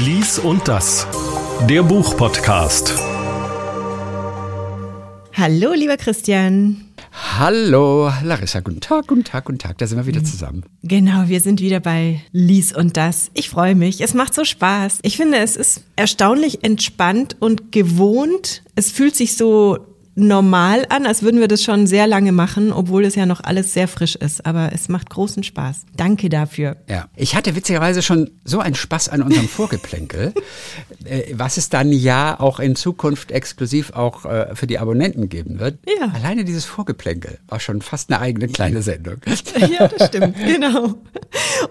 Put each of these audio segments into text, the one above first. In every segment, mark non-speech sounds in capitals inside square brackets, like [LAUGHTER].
Lies und das, der Buchpodcast. Hallo, lieber Christian. Hallo, Larissa, guten Tag, guten Tag, guten Tag. Da sind wir wieder zusammen. Genau, wir sind wieder bei Lies und das. Ich freue mich. Es macht so Spaß. Ich finde, es ist erstaunlich entspannt und gewohnt. Es fühlt sich so normal an, als würden wir das schon sehr lange machen, obwohl es ja noch alles sehr frisch ist. Aber es macht großen Spaß. Danke dafür. Ja, ich hatte witzigerweise schon so einen Spaß an unserem Vorgeplänkel, [LAUGHS] äh, was es dann ja auch in Zukunft exklusiv auch äh, für die Abonnenten geben wird. Ja. Alleine dieses Vorgeplänkel war schon fast eine eigene kleine Sendung. [LAUGHS] Ja, das stimmt, genau.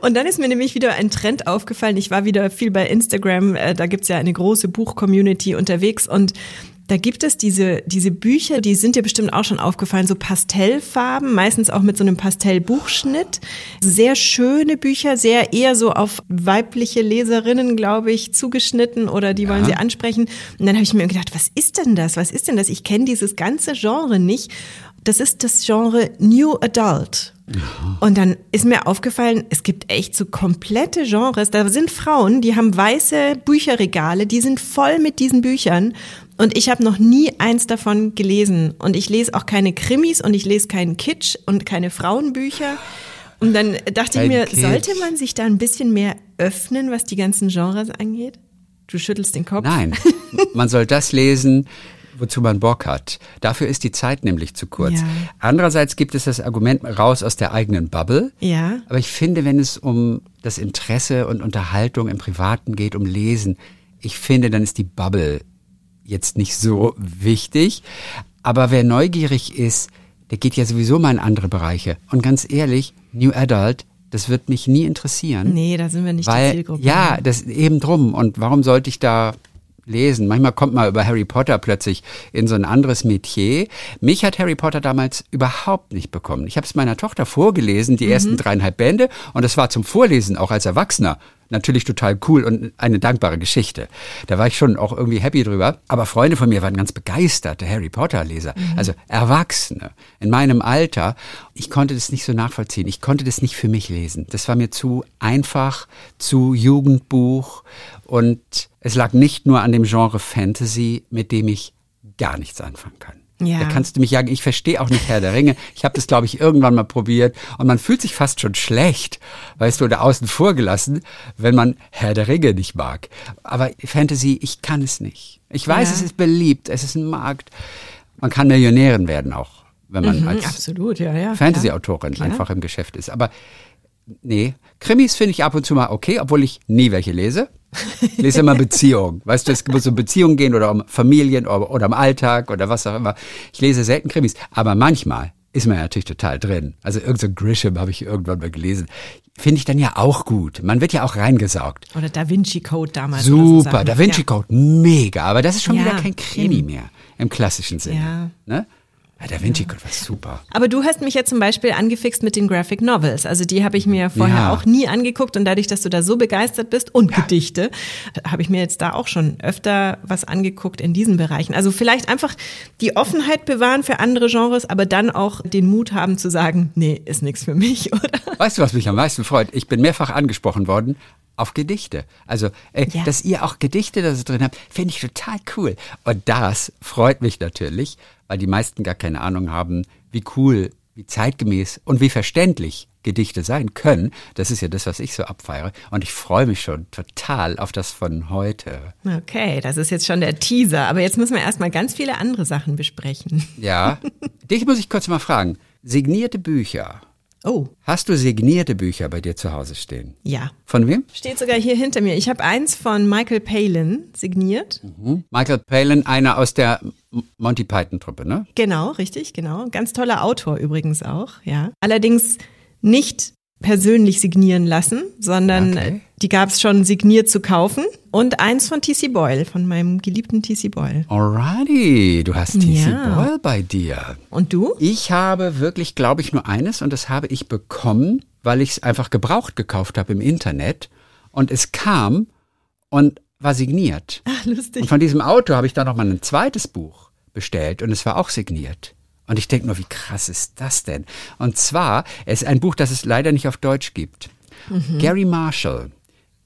Und dann ist mir nämlich wieder ein Trend aufgefallen. Ich war wieder viel bei Instagram, äh, da gibt's ja eine große Buch-Community unterwegs und da gibt es diese, diese Bücher, die sind dir bestimmt auch schon aufgefallen, so Pastellfarben, meistens auch mit so einem Pastellbuchschnitt. Sehr schöne Bücher, sehr eher so auf weibliche Leserinnen, glaube ich, zugeschnitten oder die wollen sie ansprechen. Und dann habe ich mir gedacht, was ist denn das? Was ist denn das? Ich kenne dieses ganze Genre nicht. Das ist das Genre New Adult. Und dann ist mir aufgefallen, es gibt echt so komplette Genres. Da sind Frauen, die haben weiße Bücherregale, die sind voll mit diesen Büchern. Und ich habe noch nie eins davon gelesen. Und ich lese auch keine Krimis und ich lese keinen Kitsch und keine Frauenbücher. Und dann dachte Kein ich mir, Kitsch. sollte man sich da ein bisschen mehr öffnen, was die ganzen Genres angeht? Du schüttelst den Kopf. Nein, [LAUGHS] man soll das lesen, wozu man Bock hat. Dafür ist die Zeit nämlich zu kurz. Ja. Andererseits gibt es das Argument raus aus der eigenen Bubble. Ja. Aber ich finde, wenn es um das Interesse und Unterhaltung im Privaten geht, um Lesen, ich finde, dann ist die Bubble jetzt nicht so wichtig. Aber wer neugierig ist, der geht ja sowieso mal in andere Bereiche. Und ganz ehrlich, New Adult, das wird mich nie interessieren. Nee, da sind wir nicht die Weil, Zielgruppe. ja, das eben drum. Und warum sollte ich da lesen? Manchmal kommt man über Harry Potter plötzlich in so ein anderes Metier. Mich hat Harry Potter damals überhaupt nicht bekommen. Ich habe es meiner Tochter vorgelesen, die ersten dreieinhalb Bände, und es war zum Vorlesen auch als Erwachsener natürlich total cool und eine dankbare Geschichte. Da war ich schon auch irgendwie happy drüber. Aber Freunde von mir waren ganz begeisterte Harry Potter Leser. Also Erwachsene in meinem Alter. Ich konnte das nicht so nachvollziehen. Ich konnte das nicht für mich lesen. Das war mir zu einfach, zu Jugendbuch. Und es lag nicht nur an dem Genre Fantasy, mit dem ich gar nichts anfangen kann. Ja. Da kannst du mich jagen. Ich verstehe auch nicht Herr der Ringe. Ich habe das, glaube ich, irgendwann mal probiert. Und man fühlt sich fast schon schlecht, weißt du, oder außen vor gelassen, wenn man Herr der Ringe nicht mag. Aber Fantasy, ich kann es nicht. Ich weiß, Ja. es ist beliebt, es ist ein Markt. Man kann Millionärin werden auch, wenn man Mhm, als ja, ja. Fantasy-Autorin einfach im Geschäft ist. Aber nee, Krimis finde ich ab und zu mal okay, obwohl ich nie welche lese. Ich lese immer Beziehungen. Weißt du, es muss um Beziehungen gehen oder um Familien oder, oder um Alltag oder was auch immer. Ich lese selten Krimis, aber manchmal ist man ja natürlich total drin. Also irgend so Grisham habe ich irgendwann mal gelesen. Finde ich dann ja auch gut. Man wird ja auch reingesaugt. Oder Da Vinci Code damals. so Super, Sachen. Da Vinci Ja. Code, mega. Aber das ist schon Ja, wieder kein Krimi eben. mehr im klassischen Sinne. Ja. Ne? Ja, Da Vinci Code war super. Aber du hast mich ja zum Beispiel angefixt mit den Graphic Novels. Also die habe ich mir vorher Ja. auch nie angeguckt und dadurch, dass du da so begeistert bist und Gedichte, habe ich mir jetzt da auch schon öfter was angeguckt in diesen Bereichen. Also vielleicht einfach die Offenheit bewahren für andere Genres, aber dann auch den Mut haben zu sagen, nee, ist nichts für mich, [LAUGHS] oder? Weißt du, was mich am meisten freut? Ich bin mehrfach angesprochen worden auf Gedichte. Also, äh, Ja. dass ihr auch Gedichte da so drin habt, finde ich total cool. Und das freut mich natürlich, weil die meisten gar keine Ahnung haben, wie cool, wie zeitgemäß und wie verständlich Gedichte sein können. Das ist ja das, was ich so abfeiere. Und ich freue mich schon total auf das von heute. Okay, das ist jetzt schon der Teaser, aber jetzt müssen wir erstmal ganz viele andere Sachen besprechen. Ja. [LAUGHS] Dich muss ich kurz mal fragen. Signierte Bücher. Oh, Hast du signierte Bücher bei dir zu Hause stehen? ja. Von wem? Steht sogar hier hinter mir. Ich habe eins von Michael Palin signiert. Michael Palin, einer aus der Monty Python Truppe, ne? Genau, richtig, genau. Ganz toller Autor übrigens auch, ja. Allerdings nicht persönlich signieren lassen, sondern Okay. Die gab es schon signiert zu kaufen. Und eins von TC Boyle, von meinem geliebten TC Boyle. Alrighty, du hast TC Ja. Boyle bei dir. Und du? Ich habe wirklich, glaube ich, nur eines und das habe ich bekommen, weil ich es einfach gebraucht gekauft habe im Internet und es kam und war signiert. Ach, lustig. Und von diesem Autor habe ich dann noch mal ein zweites Buch bestellt und es war auch signiert. Und ich denke nur, wie krass ist das denn? Und zwar, es ist ein Buch, das es leider nicht auf Deutsch gibt. Gary Marshall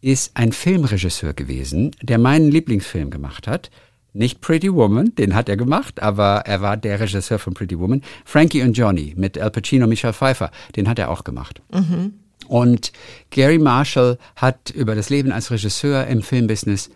ist ein Filmregisseur gewesen, der meinen Lieblingsfilm gemacht hat. Nicht Pretty Woman, den hat er gemacht, aber er war der Regisseur von Pretty Woman. Frankie und Johnny mit Al Pacino, Michelle Pfeiffer, den hat er auch gemacht. Mhm. Und Gary Marshall hat über das Leben als Regisseur im Filmbusiness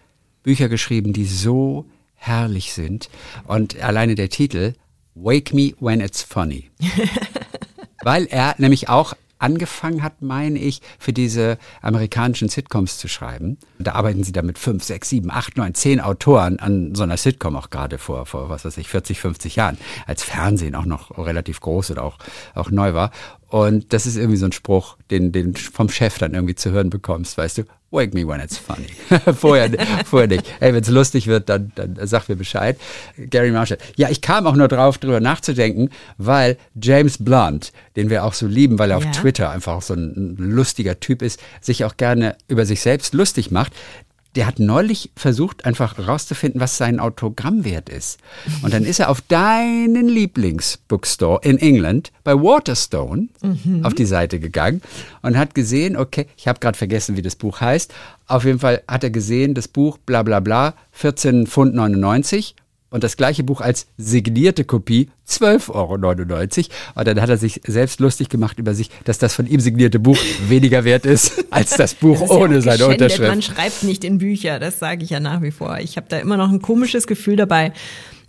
Bücher geschrieben, die so herrlich sind. Und alleine der Titel, Wake Me When It's Funny. [LAUGHS] Weil er nämlich auch angefangen hat, meine ich, für diese amerikanischen Sitcoms zu schreiben. Da arbeiten sie da mit fünf, sechs, sieben, acht, neun, zehn Autoren an so einer Sitcom auch gerade vor, vor, was weiß ich, 40, 50 Jahren, als Fernsehen auch noch relativ groß oder auch, auch neu war. Und das ist irgendwie so ein Spruch, den, den vom Chef dann irgendwie zu hören bekommst, weißt du, wake me when it's funny. [LAUGHS] vorher, vorher nicht. Ey, wenn es lustig wird, dann, dann sag mir Bescheid. Gary Marshall. Ja, ich kam auch nur drauf, drüber nachzudenken, weil James Blunt, den wir auch so lieben, weil er ja. auf Twitter einfach so ein lustiger Typ ist, sich auch gerne über sich selbst lustig macht der hat neulich versucht, einfach rauszufinden, was sein Autogramm wert ist. Und dann ist er auf deinen Lieblingsbookstore in England bei Waterstone mhm. auf die Seite gegangen und hat gesehen, okay, ich habe gerade vergessen, wie das Buch heißt. Auf jeden Fall hat er gesehen, das Buch bla bla bla, 14 Pfund 99 und das gleiche Buch als signierte Kopie 12,99 Euro. Und dann hat er sich selbst lustig gemacht über sich, dass das von ihm signierte Buch [LAUGHS] weniger wert ist als das Buch das ohne ja seine Unterschrift. Man schreibt nicht in Bücher, das sage ich ja nach wie vor. Ich habe da immer noch ein komisches Gefühl dabei,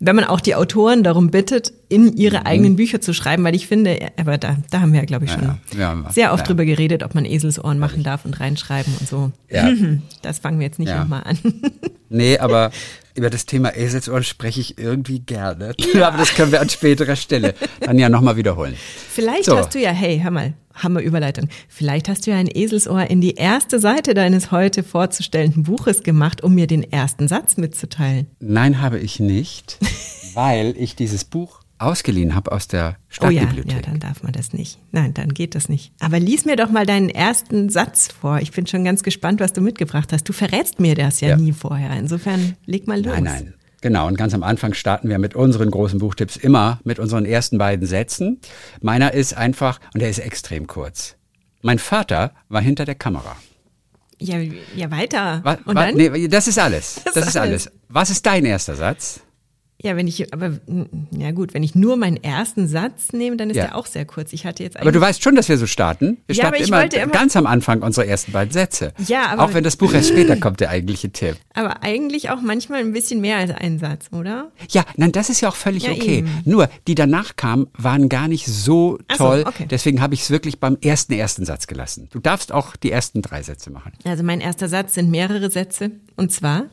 wenn man auch die Autoren darum bittet, in ihre mhm. eigenen Bücher zu schreiben, weil ich finde, aber da, da haben wir ja, glaube ich, schon ja, ja. sehr oft drüber geredet, ob man Eselsohren machen darf und reinschreiben und so. Ja. [LAUGHS] Das fangen wir jetzt nicht ja. nochmal an. Nee, aber [LAUGHS] über das Thema Eselsohren spreche ich irgendwie gerne. Ja. [LAUGHS] Aber das können wir an späterer Stelle dann ja nochmal wiederholen. Vielleicht so. hast du ja, hey, hör mal, Hammer Überleitung. Vielleicht hast du ja ein Eselsohr in die erste Seite deines heute vorzustellenden Buches gemacht, um mir den ersten Satz mitzuteilen. Nein, habe ich nicht, [LAUGHS] weil ich dieses Buch ausgeliehen habe aus der Stadtbibliothek. Oh ja, ja, dann darf man das nicht. Nein, dann geht das nicht. Aber lies mir doch mal deinen ersten Satz vor. Ich bin schon ganz gespannt, was du mitgebracht hast. Du verrätst mir das ja, ja. nie vorher. Insofern leg mal los. Nein, nein. Genau, und ganz am Anfang starten wir mit unseren großen Buchtipps immer mit unseren ersten beiden Sätzen. Meiner ist einfach, und der ist extrem kurz. Mein Vater war hinter der Kamera. Ja, ja weiter. Was, und dann? Nee, das ist alles. [LAUGHS] Das, das ist alles. alles. Was ist dein erster Satz? Ja, wenn ich, aber ja gut, wenn ich nur meinen ersten Satz nehme, dann ist ja. der auch sehr kurz. Ich hatte jetzt aber du weißt schon, dass wir so starten. Wir ja, starten immer, immer, ganz am Anfang unsere ersten beiden Sätze. Ja, aber auch wenn das Buch erst später kommt, der eigentliche Tipp. Aber eigentlich auch manchmal ein bisschen mehr als ein Satz, oder? Ja, nein, das ist ja auch völlig ja, okay. Eben. Nur die danach kamen, waren gar nicht so toll. So, okay. Deswegen habe ich es wirklich beim ersten ersten Satz gelassen. Du darfst auch die ersten drei Sätze machen. Also mein erster Satz sind mehrere Sätze und zwar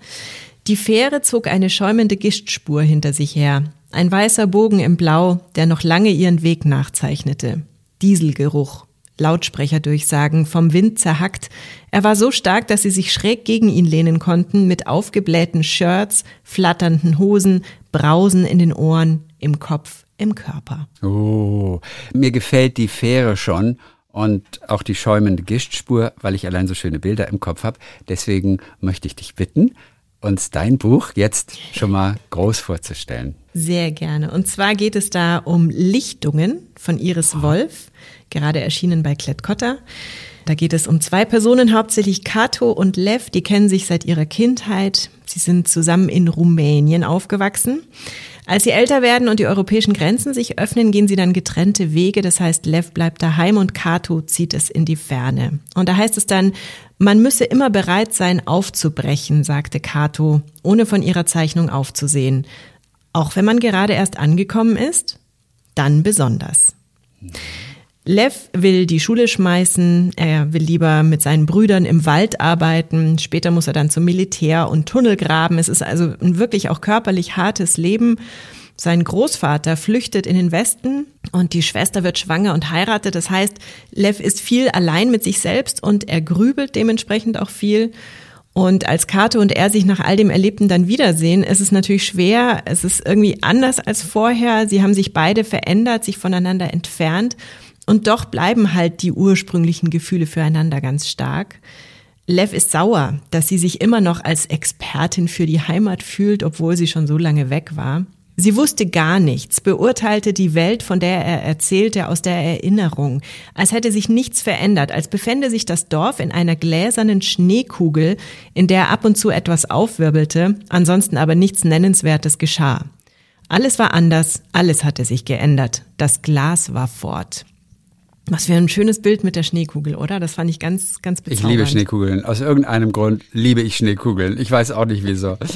die Fähre zog eine schäumende Gischtspur hinter sich her. Ein weißer Bogen im Blau, der noch lange ihren Weg nachzeichnete. Dieselgeruch. Lautsprecherdurchsagen, vom Wind zerhackt. Er war so stark, dass sie sich schräg gegen ihn lehnen konnten, mit aufgeblähten Shirts, flatternden Hosen, Brausen in den Ohren, im Kopf, im Körper. Oh, mir gefällt die Fähre schon und auch die schäumende Gischtspur, weil ich allein so schöne Bilder im Kopf habe. Deswegen möchte ich dich bitten, uns dein Buch jetzt schon mal groß vorzustellen. Sehr gerne. Und zwar geht es da um Lichtungen von Iris Wolf, gerade erschienen bei Klett-Cotta. Da geht es um zwei Personen, hauptsächlich Kato und Lev, die kennen sich seit ihrer Kindheit. Sie sind zusammen in Rumänien aufgewachsen. Als sie älter werden und die europäischen Grenzen sich öffnen, gehen sie dann getrennte Wege. Das heißt, Lev bleibt daheim und Kato zieht es in die Ferne. Und da heißt es dann, man müsse immer bereit sein, aufzubrechen, sagte Kato, ohne von ihrer Zeichnung aufzusehen. Auch wenn man gerade erst angekommen ist, dann besonders. Lev will die Schule schmeißen, er will lieber mit seinen Brüdern im Wald arbeiten, später muss er dann zum Militär und Tunnel graben. Es ist also ein wirklich auch körperlich hartes Leben. Sein Großvater flüchtet in den Westen und die Schwester wird schwanger und heiratet. Das heißt, Lev ist viel allein mit sich selbst und er grübelt dementsprechend auch viel. Und als Kate und er sich nach all dem Erlebten dann wiedersehen, ist es natürlich schwer. Es ist irgendwie anders als vorher. Sie haben sich beide verändert, sich voneinander entfernt. Und doch bleiben halt die ursprünglichen Gefühle füreinander ganz stark. Lev ist sauer, dass sie sich immer noch als Expertin für die Heimat fühlt, obwohl sie schon so lange weg war. Sie wusste gar nichts, beurteilte die Welt, von der er erzählte, aus der Erinnerung, als hätte sich nichts verändert, als befände sich das Dorf in einer gläsernen Schneekugel, in der ab und zu etwas aufwirbelte, ansonsten aber nichts Nennenswertes geschah. Alles war anders, alles hatte sich geändert, das Glas war fort. Was für ein schönes Bild mit der Schneekugel, oder? Das fand ich ganz, ganz bezaubernd. Ich liebe Schneekugeln. Aus irgendeinem Grund liebe ich Schneekugeln. Ich weiß auch nicht wieso. [LAUGHS]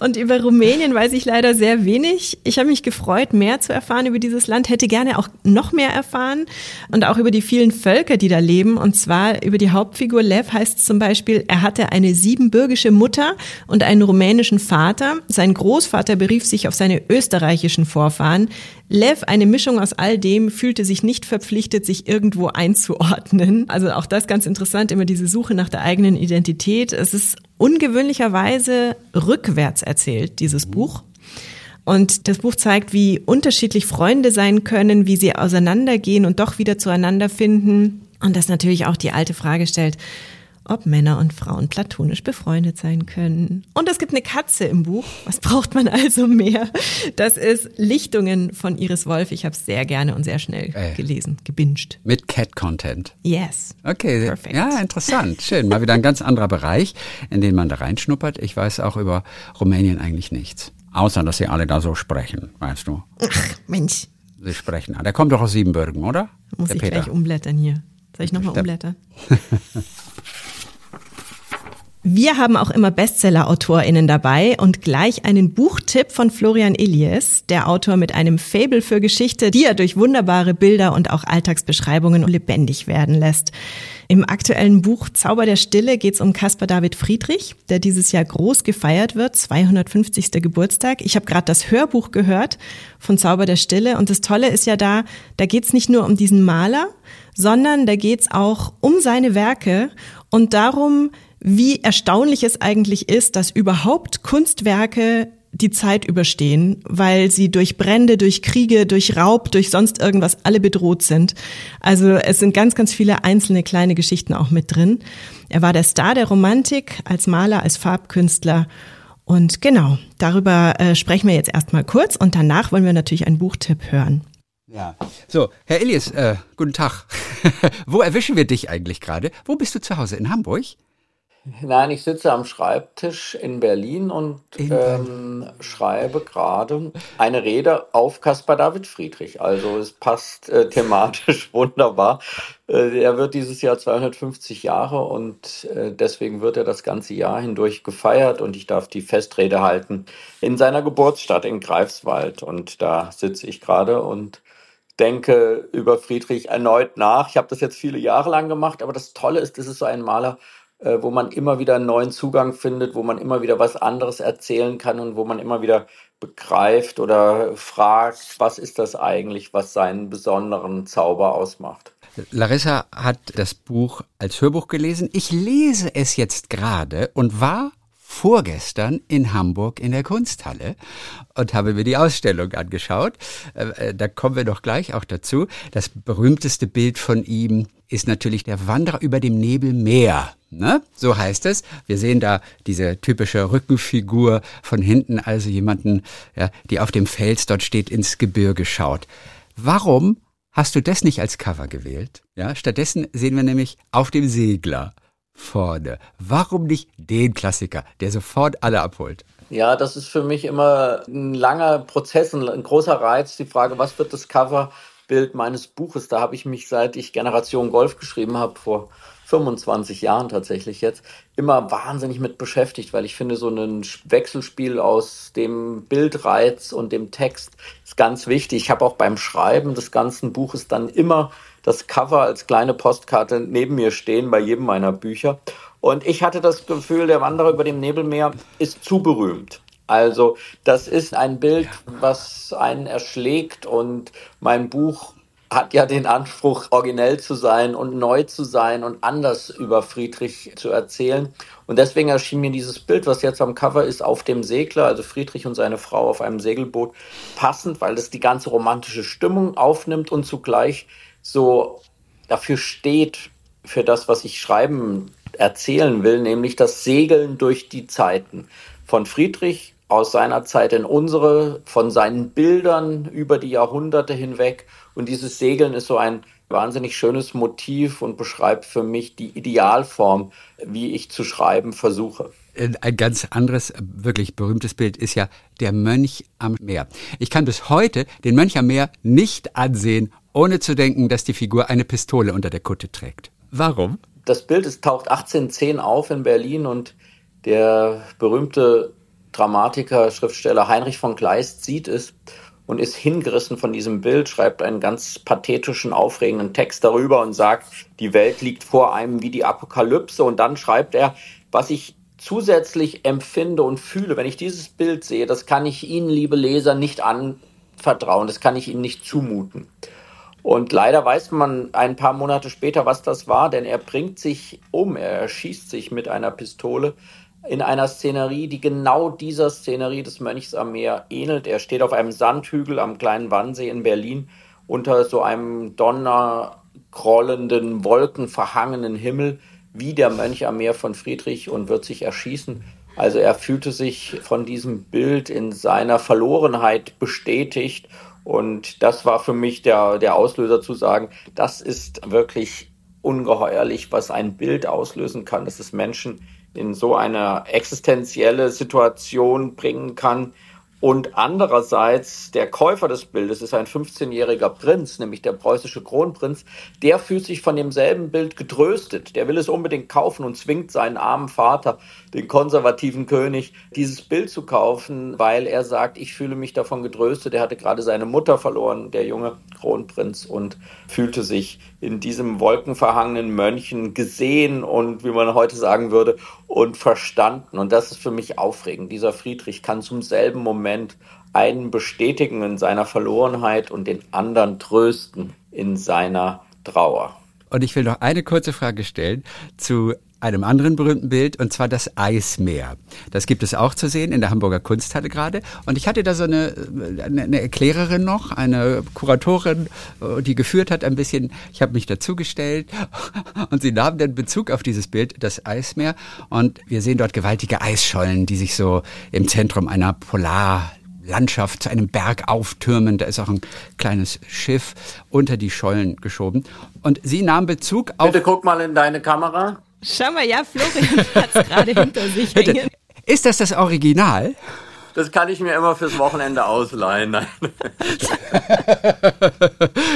Und über Rumänien weiß ich leider sehr wenig. Ich habe mich gefreut, mehr zu erfahren über dieses Land, hätte gerne auch noch mehr erfahren und auch über die vielen Völker, die da leben. Und zwar über die Hauptfigur Lev heißt es zum Beispiel, er hatte eine siebenbürgische Mutter und einen rumänischen Vater. Sein Großvater berief sich auf seine österreichischen Vorfahren. Lev, eine Mischung aus all dem, fühlte sich nicht verpflichtet, sich irgendwo einzuordnen. Also auch das ganz interessant, immer diese Suche nach der eigenen Identität. Es ist ungewöhnlicherweise rückwärts erzählt, dieses Buch. Und das Buch zeigt, wie unterschiedlich Freunde sein können, wie sie auseinandergehen und doch wieder zueinander finden. Und das natürlich auch die alte Frage stellt, ob Männer und Frauen platonisch befreundet sein können. Und es gibt eine Katze im Buch. Was braucht man also mehr? Das ist Lichtungen von Iris Wolf. Ich habe es sehr gerne und sehr schnell äh, gelesen, gebinged. Mit Cat-Content. Yes. Okay, Perfect. ja, interessant. Schön. Mal wieder ein ganz anderer Bereich, in den man da reinschnuppert. Ich weiß auch über Rumänien eigentlich nichts. Außer, dass sie alle da so sprechen, weißt du. Ach, Mensch. Sie sprechen. Der kommt doch aus Siebenbürgen, oder? Muss Der ich Peter. gleich umblättern hier. Soll ich nochmal umblättern? [LAUGHS] Wir haben auch immer Bestseller-AutorInnen dabei und gleich einen Buchtipp von Florian Elias, der Autor mit einem Fable für Geschichte, die er durch wunderbare Bilder und auch Alltagsbeschreibungen lebendig werden lässt. Im aktuellen Buch Zauber der Stille geht es um Caspar David Friedrich, der dieses Jahr groß gefeiert wird, 250. Geburtstag. Ich habe gerade das Hörbuch gehört von Zauber der Stille und das Tolle ist ja da, da geht es nicht nur um diesen Maler, sondern da geht es auch um seine Werke und darum, wie erstaunlich es eigentlich ist, dass überhaupt Kunstwerke die Zeit überstehen, weil sie durch Brände, durch Kriege, durch Raub, durch sonst irgendwas alle bedroht sind. Also es sind ganz, ganz viele einzelne kleine Geschichten auch mit drin. Er war der Star der Romantik als Maler, als Farbkünstler. Und genau, darüber äh, sprechen wir jetzt erstmal kurz und danach wollen wir natürlich einen Buchtipp hören. Ja, so, Herr Elias, äh, guten Tag. [LAUGHS] Wo erwischen wir dich eigentlich gerade? Wo bist du zu Hause? In Hamburg? Nein, ich sitze am Schreibtisch in Berlin und in ähm, schreibe gerade eine Rede auf Caspar David Friedrich. Also es passt äh, thematisch [LAUGHS] wunderbar. Äh, er wird dieses Jahr 250 Jahre und äh, deswegen wird er das ganze Jahr hindurch gefeiert und ich darf die Festrede halten in seiner Geburtsstadt in Greifswald. Und da sitze ich gerade und denke über Friedrich erneut nach. Ich habe das jetzt viele Jahre lang gemacht, aber das Tolle ist, das ist so ein Maler, äh, wo man immer wieder einen neuen Zugang findet, wo man immer wieder was anderes erzählen kann und wo man immer wieder begreift oder fragt, was ist das eigentlich, was seinen besonderen Zauber ausmacht. Larissa hat das Buch als Hörbuch gelesen. Ich lese es jetzt gerade und war vorgestern in Hamburg in der Kunsthalle und habe mir die Ausstellung angeschaut. Äh, äh, da kommen wir doch gleich auch dazu. Das berühmteste Bild von ihm ist natürlich der Wanderer über dem Nebelmeer. Ne? So heißt es. Wir sehen da diese typische Rückenfigur von hinten, also jemanden, ja, die auf dem Fels dort steht, ins Gebirge schaut. Warum hast du das nicht als Cover gewählt? Ja, stattdessen sehen wir nämlich auf dem Segler vorne. Warum nicht den Klassiker, der sofort alle abholt? Ja, das ist für mich immer ein langer Prozess, ein, großer Reiz. Die Frage, was wird das Coverbild meines Buches? Da habe ich mich, seit ich Generation Golf geschrieben habe, vor 25 Jahren tatsächlich jetzt, immer wahnsinnig mit beschäftigt, weil ich finde, so ein Wechselspiel aus dem Bildreiz und dem Text ist ganz wichtig. Ich habe auch beim Schreiben des ganzen Buches dann immer das Cover als kleine Postkarte neben mir stehen bei jedem meiner Bücher. Und ich hatte das Gefühl, der Wanderer über dem Nebelmeer ist zu berühmt. Also das ist ein Bild, was einen erschlägt und mein Buch hat ja den Anspruch, originell zu sein und neu zu sein und anders über Friedrich zu erzählen. Und deswegen erschien mir dieses Bild, was jetzt am Cover ist, auf dem Segler, also Friedrich und seine Frau auf einem Segelboot, passend, weil es die ganze romantische Stimmung aufnimmt und zugleich so dafür steht, für das, was ich schreiben, erzählen will, nämlich das Segeln durch die Zeiten von Friedrich aus seiner Zeit in unsere, von seinen Bildern über die Jahrhunderte hinweg. Und dieses Segeln ist so ein wahnsinnig schönes Motiv und beschreibt für mich die Idealform, wie ich zu schreiben versuche. Ein ganz anderes, wirklich berühmtes Bild ist ja der Mönch am Meer. Ich kann bis heute den Mönch am Meer nicht ansehen, ohne zu denken, dass die Figur eine Pistole unter der Kutte trägt. Warum? Das Bild ist, taucht 1810 auf in Berlin und der berühmte Dramatiker, Schriftsteller Heinrich von Kleist sieht es und ist hingerissen von diesem Bild, schreibt einen ganz pathetischen, aufregenden Text darüber und sagt, die Welt liegt vor einem wie die Apokalypse. Und dann schreibt er, was ich zusätzlich empfinde und fühle, wenn ich dieses Bild sehe, das kann ich Ihnen, liebe Leser, nicht anvertrauen, das kann ich Ihnen nicht zumuten. Und leider weiß man ein paar Monate später, was das war, denn er bringt sich um, er schießt sich mit einer Pistole in einer Szenerie, die genau dieser Szenerie des Mönchs am Meer ähnelt. Er steht auf einem Sandhügel am kleinen Wannsee in Berlin unter so einem donnerkrollenden, wolkenverhangenen Himmel wie der Mönch am Meer von Friedrich und wird sich erschießen. Also er fühlte sich von diesem Bild in seiner Verlorenheit bestätigt und das war für mich der, der Auslöser zu sagen, das ist wirklich ungeheuerlich, was ein Bild auslösen kann, dass es Menschen in so eine existenzielle Situation bringen kann, und andererseits der Käufer des Bildes ist ein 15-jähriger Prinz, nämlich der preußische Kronprinz. Der fühlt sich von demselben Bild getröstet. Der will es unbedingt kaufen und zwingt seinen armen Vater, den konservativen König, dieses Bild zu kaufen, weil er sagt, ich fühle mich davon getröstet. Er hatte gerade seine Mutter verloren, der junge Kronprinz, und fühlte sich in diesem wolkenverhangenen Mönchen gesehen und, wie man heute sagen würde, und verstanden. Und das ist für mich aufregend. Dieser Friedrich kann zum selben Moment einen bestätigen in seiner Verlorenheit und den anderen trösten in seiner Trauer. Und ich will noch eine kurze Frage stellen zu einem anderen berühmten Bild, und zwar das Eismeer. Das gibt es auch zu sehen in der Hamburger Kunsthalle gerade. Und ich hatte da so eine, eine, eine Erklärerin noch, eine Kuratorin, äh, die geführt hat ein bisschen. Ich habe mich dazugestellt [LAUGHS] und sie nahm dann Bezug auf dieses Bild, das Eismeer. Und wir sehen dort gewaltige Eisschollen, die sich so im Zentrum einer Polar Landschaft zu einem Berg auftürmen. Da ist auch ein kleines Schiff unter die Schollen geschoben. Und sie nahm Bezug auf. Bitte guck mal in deine Kamera. Schau mal, ja, Florian hat es gerade [LAUGHS] hinter sich hängen. Ist das das Original? Das kann ich mir immer fürs Wochenende ausleihen. Nein. [LAUGHS]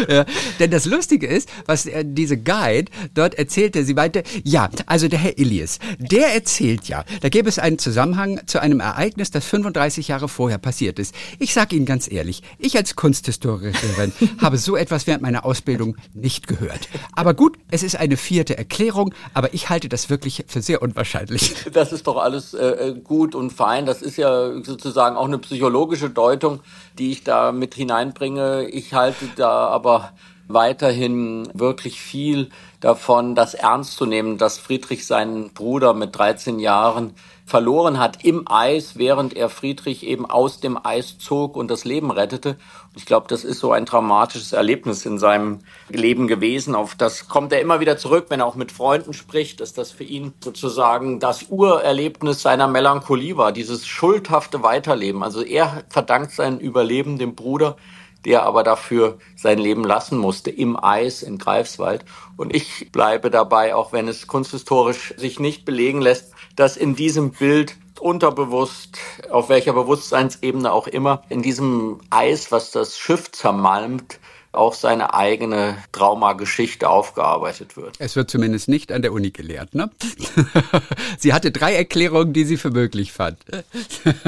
ja, denn das Lustige ist, was äh, diese Guide dort erzählte, sie meinte, ja, also der Herr Ilias, der erzählt ja, da gäbe es einen Zusammenhang zu einem Ereignis, das 35 Jahre vorher passiert ist. Ich sage Ihnen ganz ehrlich, ich als Kunsthistorikerin [LAUGHS] habe so etwas während meiner Ausbildung nicht gehört. Aber gut, es ist eine vierte Erklärung, aber ich halte das wirklich für sehr unwahrscheinlich. Das ist doch alles äh, gut und fein. Das ist ja sozusagen auch eine psychologische Deutung, die ich da mit hineinbringe. Ich halte da aber weiterhin wirklich viel davon, das ernst zu nehmen, dass Friedrich seinen Bruder mit 13 Jahren verloren hat im Eis, während er Friedrich eben aus dem Eis zog und das Leben rettete. Ich glaube, das ist so ein dramatisches Erlebnis in seinem Leben gewesen. Auf das kommt er immer wieder zurück, wenn er auch mit Freunden spricht, dass das für ihn sozusagen das Urerlebnis seiner Melancholie war, dieses schuldhafte Weiterleben. Also er verdankt sein Überleben dem Bruder, der aber dafür sein Leben lassen musste im Eis in Greifswald. Und ich bleibe dabei, auch wenn es kunsthistorisch sich nicht belegen lässt, dass in diesem Bild unterbewusst, auf welcher Bewusstseinsebene auch immer, in diesem Eis, was das Schiff zermalmt, auch seine eigene Traumageschichte aufgearbeitet wird. Es wird zumindest nicht an der Uni gelehrt, ne? [LAUGHS] sie hatte drei Erklärungen, die sie für möglich fand.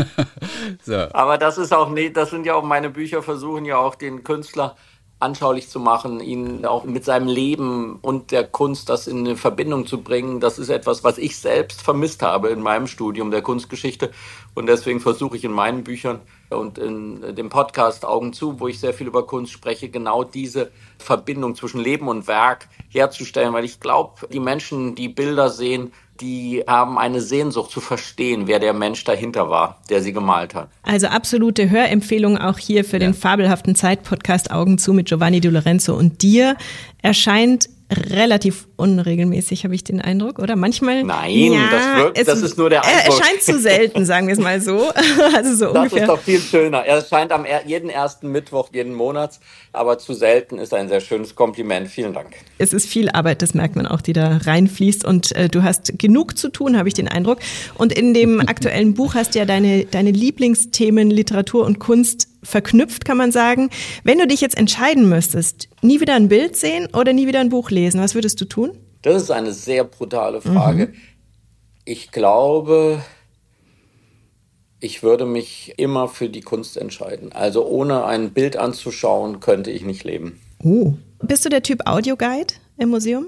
[LAUGHS] so. Aber das ist auch nicht, das sind ja auch meine Bücher, versuchen ja auch den Künstler anschaulich zu machen, ihn auch mit seinem Leben und der Kunst das in eine Verbindung zu bringen, das ist etwas, was ich selbst vermisst habe in meinem Studium der Kunstgeschichte. Und deswegen versuche ich in meinen Büchern und in dem Podcast Augen zu, wo ich sehr viel über Kunst spreche, genau diese Verbindung zwischen Leben und Werk herzustellen, weil ich glaube, die Menschen, die Bilder sehen, die haben eine Sehnsucht zu verstehen, wer der Mensch dahinter war, der sie gemalt hat. Also absolute Hörempfehlung auch hier für ja. den fabelhaften Zeitpodcast Augen zu mit Giovanni Di Lorenzo und dir. Erscheint relativ unregelmäßig, habe ich den Eindruck, oder? Manchmal. Nein, ja, das, wirkt, es, das ist nur der Eindruck. Er erscheint zu selten, sagen wir es mal so. [LAUGHS] also so das ungefähr. ist doch viel schöner. Er erscheint am jeden ersten Mittwoch jeden Monats, aber zu selten ist ein sehr schönes Kompliment. Vielen Dank. Es ist viel Arbeit, das merkt man auch, die da reinfließt und äh, du hast genug zu tun, habe ich den Eindruck. Und in dem [LAUGHS] aktuellen Buch hast du ja deine, deine Lieblingsthemen Literatur und Kunst verknüpft, kann man sagen. Wenn du dich jetzt entscheiden müsstest, nie wieder ein Bild sehen oder nie wieder ein Buch lesen, was würdest du tun? Das ist eine sehr brutale Frage. Mhm. Ich glaube, ich würde mich immer für die Kunst entscheiden. Also ohne ein Bild anzuschauen, könnte ich nicht leben. Oh. Bist du der Typ Audioguide im Museum?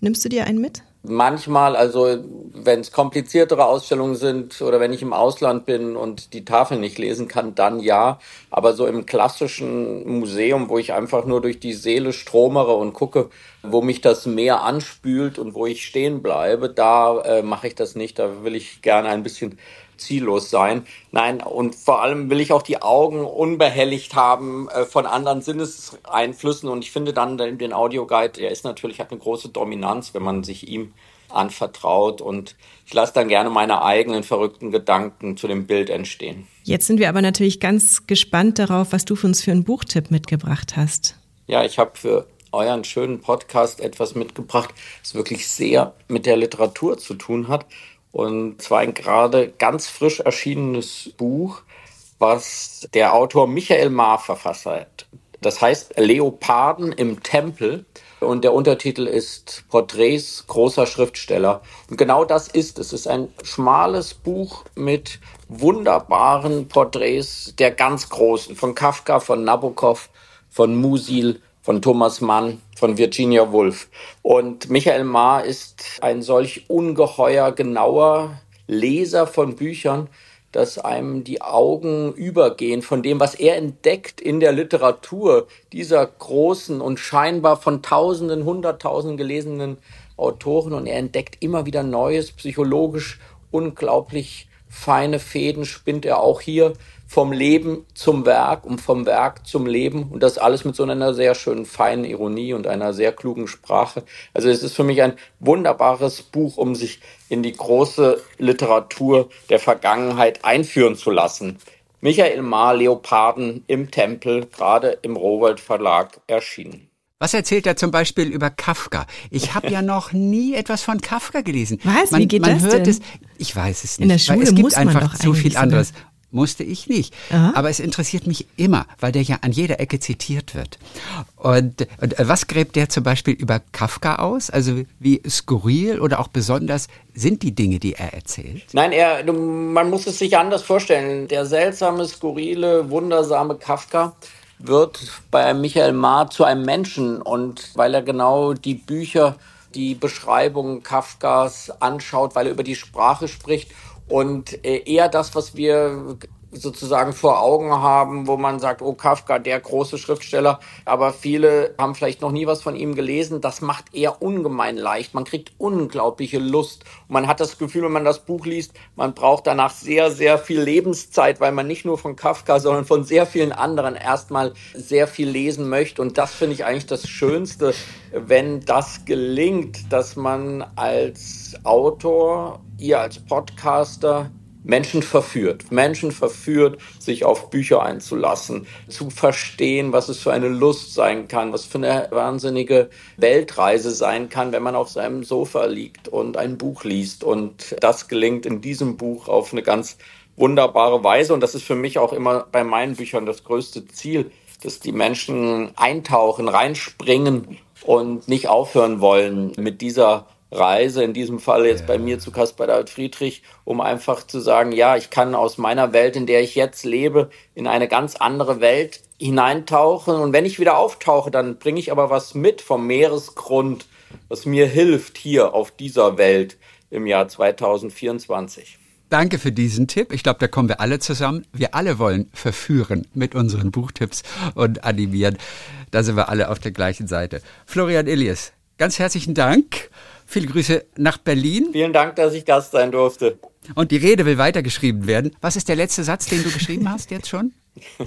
Nimmst du dir einen mit? Manchmal, also wenn es kompliziertere Ausstellungen sind oder wenn ich im Ausland bin und die Tafel nicht lesen kann, dann ja. Aber so im klassischen Museum, wo ich einfach nur durch die Seele stromere und gucke, wo mich das Meer anspült und wo ich stehen bleibe, da äh, mache ich das nicht. Da will ich gerne ein bisschen ziellos sein. Nein, und vor allem will ich auch die Augen unbehelligt haben äh, von anderen Sinneseinflüssen. Und ich finde dann den Audioguide, der ist natürlich, hat eine große Dominanz, wenn man sich ihm anvertraut. Und ich lasse dann gerne meine eigenen verrückten Gedanken zu dem Bild entstehen. Jetzt sind wir aber natürlich ganz gespannt darauf, was du für uns für einen Buchtipp mitgebracht hast. Ja, ich habe für euren schönen Podcast etwas mitgebracht, das wirklich sehr mit der Literatur zu tun hat. Und zwar ein gerade ganz frisch erschienenes Buch, was der Autor Michael Mahr verfasst hat. Das heißt Leoparden im Tempel. Und der Untertitel ist Porträts großer Schriftsteller. Und genau das ist es. Es ist ein schmales Buch mit wunderbaren Porträts der ganz Großen. Von Kafka, von Nabokov, von Musil, von Thomas Mann, von Virginia Woolf. Und Michael Mahr ist ein solch ungeheuer genauer Leser von Büchern, dass einem die Augen übergehen von dem, was er entdeckt in der Literatur dieser großen und scheinbar von Tausenden, Hunderttausenden gelesenen Autoren. Und er entdeckt immer wieder Neues, psychologisch unglaublich feine Fäden spinnt er auch hier vom Leben zum Werk und vom Werk zum Leben und das alles mit so einer sehr schönen feinen Ironie und einer sehr klugen Sprache. Also es ist für mich ein wunderbares Buch, um sich in die große Literatur der Vergangenheit einführen zu lassen. Michael Mahr, Leoparden im Tempel, gerade im Rowold Verlag erschienen. Was erzählt er zum Beispiel über Kafka? Ich habe ja noch nie etwas von Kafka gelesen. Was? Man, Wie geht man das hört denn? Es, ich weiß es nicht. In der Schule es gibt muss man einfach doch zu viel anderes. Musste ich nicht. Aha. Aber es interessiert mich immer, weil der ja an jeder Ecke zitiert wird. Und, und was gräbt der zum Beispiel über Kafka aus? Also wie skurril oder auch besonders sind die Dinge, die er erzählt? Nein, er, man muss es sich anders vorstellen. Der seltsame, skurrile, wundersame Kafka wird bei Michael Mahr zu einem Menschen und weil er genau die Bücher, die Beschreibungen Kafkas anschaut, weil er über die Sprache spricht und äh, eher das, was wir sozusagen vor Augen haben, wo man sagt, oh Kafka, der große Schriftsteller, aber viele haben vielleicht noch nie was von ihm gelesen. Das macht er ungemein leicht. Man kriegt unglaubliche Lust. Und man hat das Gefühl, wenn man das Buch liest, man braucht danach sehr, sehr viel Lebenszeit, weil man nicht nur von Kafka, sondern von sehr vielen anderen erstmal sehr viel lesen möchte. Und das finde ich eigentlich das Schönste, wenn das gelingt, dass man als Autor, ihr als Podcaster Menschen verführt. Menschen verführt, sich auf Bücher einzulassen, zu verstehen, was es für eine Lust sein kann, was für eine wahnsinnige Weltreise sein kann, wenn man auf seinem Sofa liegt und ein Buch liest. Und das gelingt in diesem Buch auf eine ganz wunderbare Weise. Und das ist für mich auch immer bei meinen Büchern das größte Ziel, dass die Menschen eintauchen, reinspringen und nicht aufhören wollen mit dieser Reise, in diesem Fall jetzt bei mir zu Caspar David Friedrich, um einfach zu sagen, ja, ich kann aus meiner Welt, in der ich jetzt lebe, in eine ganz andere Welt hineintauchen. Und wenn ich wieder auftauche, dann bringe ich aber was mit vom Meeresgrund, was mir hilft hier auf dieser Welt im Jahr 2024. Danke für diesen Tipp. Ich glaube, da kommen wir alle zusammen. Wir alle wollen verführen mit unseren Buchtipps und animieren. Da sind wir alle auf der gleichen Seite. Florian Illies, ganz herzlichen Dank. Viele Grüße nach Berlin. Vielen Dank, dass ich Gast sein durfte. Und die Rede will weitergeschrieben werden. Was ist der letzte Satz, den du geschrieben hast jetzt schon? [LAUGHS]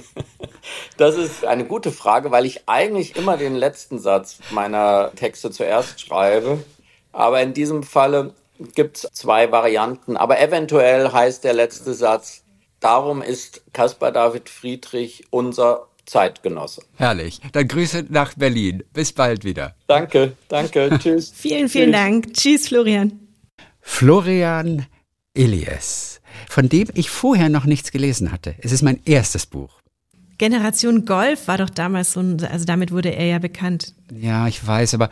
Das ist eine gute Frage, weil ich eigentlich immer den letzten Satz meiner Texte zuerst schreibe. Aber in diesem Falle gibt es zwei Varianten. Aber eventuell heißt der letzte Satz, darum ist Caspar David Friedrich unser Zeitgenosse. Herrlich. Dann Grüße nach Berlin. Bis bald wieder. Danke, danke. [LAUGHS] Tschüss. vielen, vielen Tschüss. Dank. Tschüss, Florian. Florian Elias, von dem ich vorher noch nichts gelesen hatte. Es ist mein erstes Buch. Generation Golf war doch damals so ein, also damit wurde er ja bekannt. Ja, ich weiß, aber,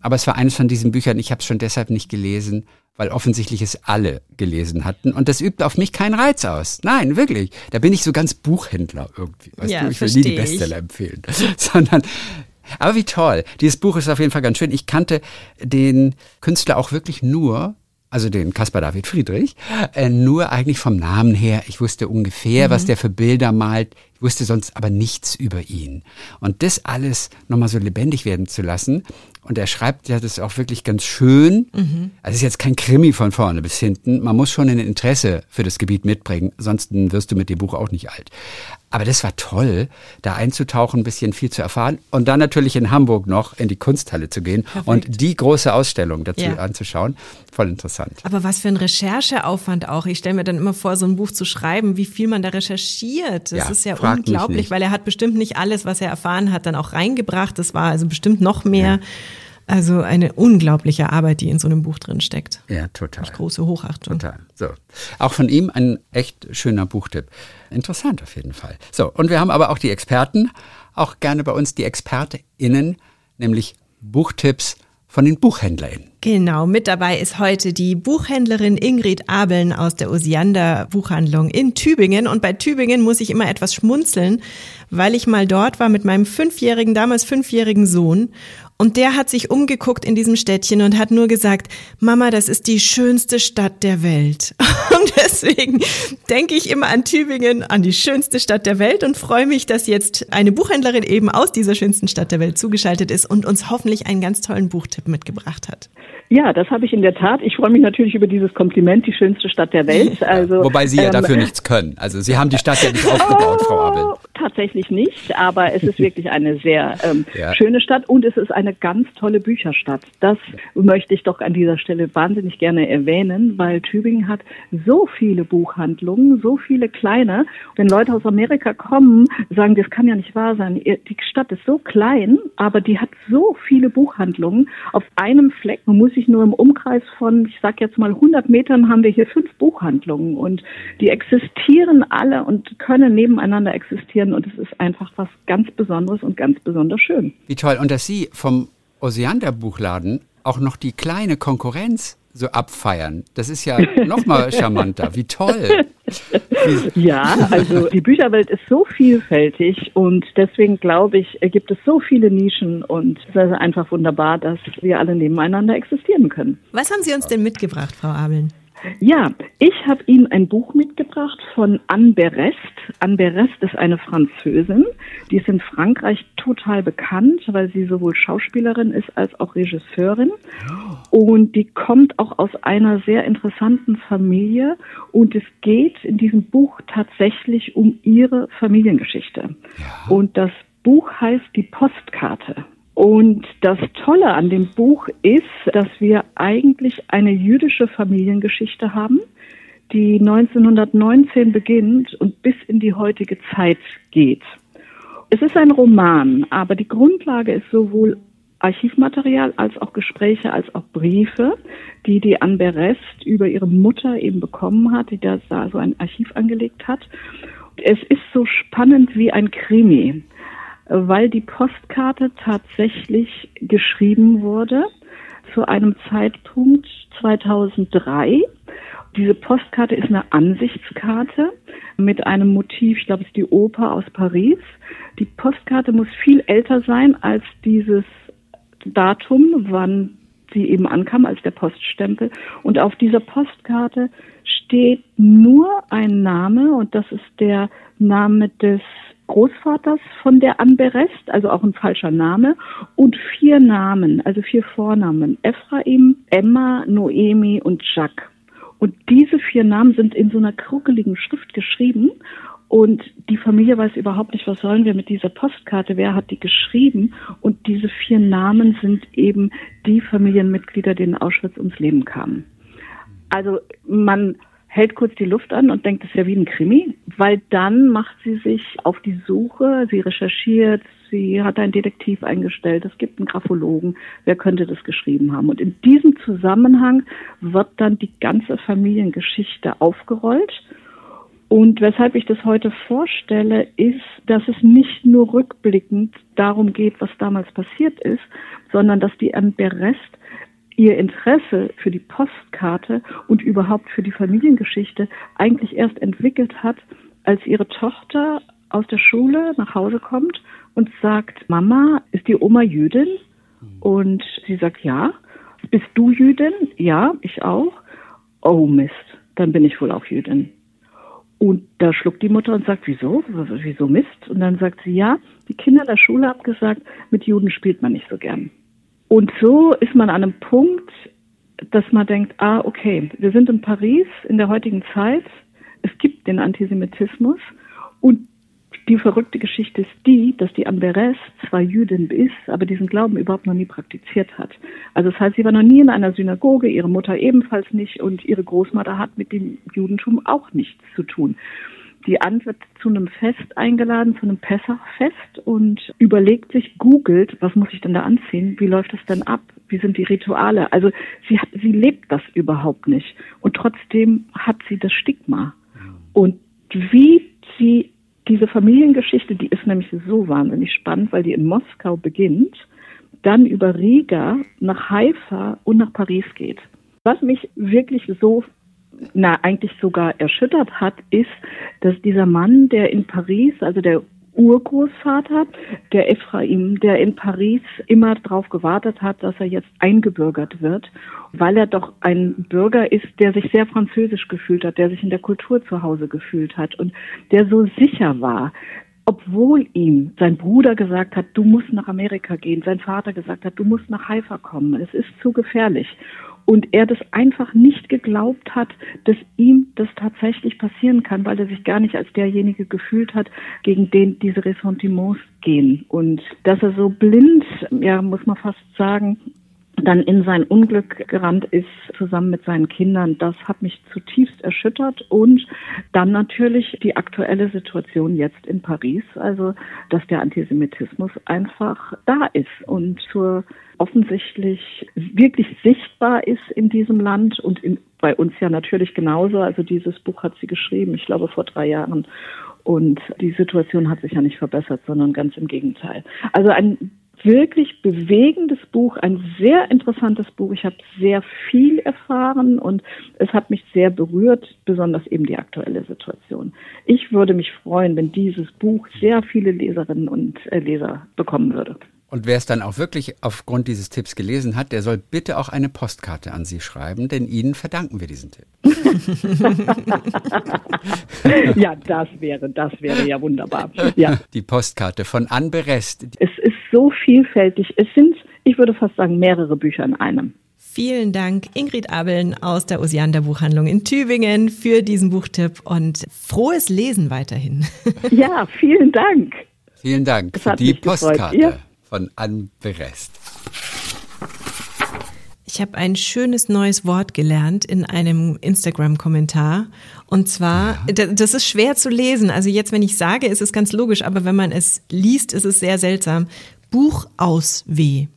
aber es war eines von diesen Büchern, ich habe es schon deshalb nicht gelesen, weil offensichtlich es alle gelesen hatten. Und das übt auf mich keinen Reiz aus. Nein, wirklich. Da bin ich so ganz Buchhändler irgendwie. Weißt ja, du, ich will nie die Bestseller empfehlen. [LAUGHS] Sondern aber wie toll. Dieses Buch ist auf jeden Fall ganz schön. Ich kannte den Künstler auch wirklich nur also den Caspar David Friedrich, äh, nur eigentlich vom Namen her. Ich wusste ungefähr, mhm. was der für Bilder malt. Ich wusste sonst aber nichts über ihn. Und das alles nochmal so lebendig werden zu lassen. Und er schreibt ja das auch wirklich ganz schön. Mhm. Also es ist jetzt kein Krimi von vorne bis hinten. Man muss schon ein Interesse für das Gebiet mitbringen. Sonst wirst du mit dem Buch auch nicht alt. Aber das war toll, da einzutauchen, ein bisschen viel zu erfahren und dann natürlich in Hamburg noch in die Kunsthalle zu gehen Perfekt. und die große Ausstellung dazu ja. anzuschauen. Voll interessant. Aber was für ein Rechercheaufwand auch. Ich stelle mir dann immer vor, so ein Buch zu schreiben, wie viel man da recherchiert. Das ja, ist ja unglaublich, weil er hat bestimmt nicht alles, was er erfahren hat, dann auch reingebracht. Das war also bestimmt noch mehr. Ja. Also eine unglaubliche Arbeit, die in so einem Buch drin steckt. Ja, total. Ich große Hochachtung. Total. So. Auch von ihm ein echt schöner Buchtipp. Interessant auf jeden Fall. So. Und wir haben aber auch die Experten, auch gerne bei uns die ExpertInnen, nämlich Buchtipps von den BuchhändlerInnen. Genau, mit dabei ist heute die Buchhändlerin Ingrid Abeln aus der Osiander Buchhandlung in Tübingen. Und bei Tübingen muss ich immer etwas schmunzeln, weil ich mal dort war mit meinem fünfjährigen, damals fünfjährigen Sohn. Und der hat sich umgeguckt in diesem Städtchen und hat nur gesagt, Mama, das ist die schönste Stadt der Welt. [LAUGHS] Und deswegen denke ich immer an Tübingen, an die schönste Stadt der Welt und freue mich, dass jetzt eine Buchhändlerin eben aus dieser schönsten Stadt der Welt zugeschaltet ist und uns hoffentlich einen ganz tollen Buchtipp mitgebracht hat. Ja, das habe ich in der Tat. Ich freue mich natürlich über dieses Kompliment, die schönste Stadt der Welt. Also, Wobei Sie ja ähm, dafür nichts können. Also Sie haben die Stadt ja nicht [LAUGHS] aufgebaut, oh, Frau Abel. Tatsächlich nicht, aber es ist wirklich eine sehr ähm, ja. schöne Stadt und es ist eine ganz tolle Bücherstadt. Das möchte ich doch an dieser Stelle wahnsinnig gerne erwähnen, weil Tübingen hat so viele Buchhandlungen, so viele kleine. Wenn Leute aus Amerika kommen, sagen, das kann ja nicht wahr sein. Die Stadt ist so klein, aber die hat so viele Buchhandlungen auf einem Fleck. Man muss sich nur im Umkreis von, ich sag jetzt mal 100 Metern, haben wir hier fünf Buchhandlungen und die existieren alle und können nebeneinander existieren und es ist einfach was ganz Besonderes und ganz besonders schön. Wie toll. Und dass Sie vom Osiander Buchladen auch noch die kleine Konkurrenz so abfeiern. Das ist ja [LAUGHS] noch mal charmanter. Wie toll. [LAUGHS] Ja, also die Bücherwelt ist so vielfältig und deswegen glaube ich, gibt es so viele Nischen und es ist einfach wunderbar, dass wir alle nebeneinander existieren können. Was haben Sie uns denn mitgebracht, Frau Abeln? Ja, ich habe Ihnen ein Buch mitgebracht von Anne Berest. Anne Berest ist eine Französin. Die ist in Frankreich total bekannt, weil sie sowohl Schauspielerin ist als auch Regisseurin. Und die kommt auch aus einer sehr interessanten Familie. Und es geht in diesem Buch tatsächlich um ihre Familiengeschichte. Ja. Und das Buch heißt Die Postkarte. Und das Tolle an dem Buch ist, dass wir eigentlich eine jüdische Familiengeschichte haben, die 1919 beginnt und bis in die heutige Zeit geht. Es ist ein Roman, aber die Grundlage ist sowohl Archivmaterial als auch Gespräche, als auch Briefe, die die Anne Berest über ihre Mutter eben bekommen hat, die da so ein Archiv angelegt hat. Es ist so spannend wie ein Krimi weil die Postkarte tatsächlich geschrieben wurde zu einem Zeitpunkt 2003. Diese Postkarte ist eine Ansichtskarte mit einem Motiv, ich glaube, es ist die Oper aus Paris. Die Postkarte muss viel älter sein als dieses Datum, wann sie eben ankam, als der Poststempel. Und auf dieser Postkarte steht nur ein Name und das ist der Name des Großvaters von der Anberest, also auch ein falscher Name, und vier Namen, also vier Vornamen. Ephraim, Emma, Noemi und Jacques. Und diese vier Namen sind in so einer kruckeligen Schrift geschrieben Und die Familie weiß überhaupt nicht, was sollen wir mit dieser Postkarte, wer hat die geschrieben. Und diese vier Namen sind eben die Familienmitglieder, denen Auschwitz ums Leben kamen. Also man hält kurz die Luft an und denkt, das ist ja wie ein Krimi, weil dann macht sie sich auf die Suche, sie recherchiert, sie hat einen Detektiv eingestellt, es gibt einen Graphologen, wer könnte das geschrieben haben. Und in diesem Zusammenhang wird dann die ganze Familiengeschichte aufgerollt. Und weshalb ich das heute vorstelle, ist, dass es nicht nur rückblickend darum geht, was damals passiert ist, sondern dass die Anne Berest ihr Interesse für die Postkarte und überhaupt für die Familiengeschichte eigentlich erst entwickelt hat, als ihre Tochter aus der Schule nach Hause kommt und sagt, Mama, ist die Oma Jüdin? Und sie sagt, ja. Bist du Jüdin? Ja, ich auch. Oh Mist, dann bin ich wohl auch Jüdin. Und da schluckt die Mutter und sagt, wieso? Wieso Mist? Und dann sagt sie, ja, die Kinder der Schule haben gesagt, mit Juden spielt man nicht so gern. Und so ist man an einem Punkt, dass man denkt, ah, okay, wir sind in Paris in der heutigen Zeit, es gibt den Antisemitismus und die verrückte Geschichte ist die, dass die Amberes zwar Jüdin ist, aber diesen Glauben überhaupt noch nie praktiziert hat. Also das heißt, sie war noch nie in einer Synagoge, ihre Mutter ebenfalls nicht und ihre Großmutter hat mit dem Judentum auch nichts zu tun. Die Anne wird zu einem Fest eingeladen, zu einem Pessachfest und überlegt sich, googelt, was muss ich denn da anziehen? Wie läuft das denn ab? Wie sind die Rituale? Also sie, hat, sie lebt das überhaupt nicht. Und trotzdem hat sie das Stigma. Und wie sie diese Familiengeschichte, die ist nämlich so wahnsinnig spannend, weil die in Moskau beginnt, dann über Riga nach Haifa und nach Paris geht. Was mich wirklich so na, eigentlich sogar erschüttert hat, ist, dass dieser Mann, der in Paris, also der Urgroßvater, der Ephraim, der in Paris immer darauf gewartet hat, dass er jetzt eingebürgert wird, weil er doch ein Bürger ist, der sich sehr französisch gefühlt hat, der sich in der Kultur zu Hause gefühlt hat und der so sicher war, obwohl ihm sein Bruder gesagt hat, du musst nach Amerika gehen, sein Vater gesagt hat, du musst nach Haifa kommen, es ist zu gefährlich und er das einfach nicht geglaubt hat, dass ihm das tatsächlich passieren kann, weil er sich gar nicht als derjenige gefühlt hat, gegen den diese Ressentiments gehen. Und dass er so blind, ja, muss man fast sagen, dann in sein Unglück gerannt ist, zusammen mit seinen Kindern, das hat mich zutiefst erschüttert. Und dann natürlich die aktuelle Situation jetzt in Paris, also dass der Antisemitismus einfach da ist und zur offensichtlich wirklich sichtbar ist in diesem Land und in, bei uns ja natürlich genauso. Also dieses Buch hat sie geschrieben, ich glaube vor drei Jahren. Und die Situation hat sich ja nicht verbessert, sondern ganz im Gegenteil. Also ein wirklich bewegendes Buch, ein sehr interessantes Buch. Ich habe sehr viel erfahren und es hat mich sehr berührt, besonders eben die aktuelle Situation. Ich würde mich freuen, wenn dieses Buch sehr viele Leserinnen und äh, Leser bekommen würde. Und wer es dann auch wirklich aufgrund dieses Tipps gelesen hat, der soll bitte auch eine Postkarte an Sie schreiben, denn Ihnen verdanken wir diesen Tipp. [LAUGHS] ja, das wäre, das wäre ja wunderbar. Ja. Die Postkarte von Anne Berest. Es ist so vielfältig. Es sind, ich würde fast sagen, mehrere Bücher in einem. Vielen Dank, Ingrid Abeln aus der Osiander Buchhandlung in Tübingen für diesen Buchtipp und frohes Lesen weiterhin. Ja, vielen Dank. Vielen Dank für die Postkarte von Anne Berest. Ich habe ein schönes neues Wort gelernt in einem Instagram-Kommentar. Und zwar, ja. das ist schwer zu lesen. Also jetzt, wenn ich sage, ist es ganz logisch, aber wenn man es liest, ist es sehr seltsam. Buchausweh.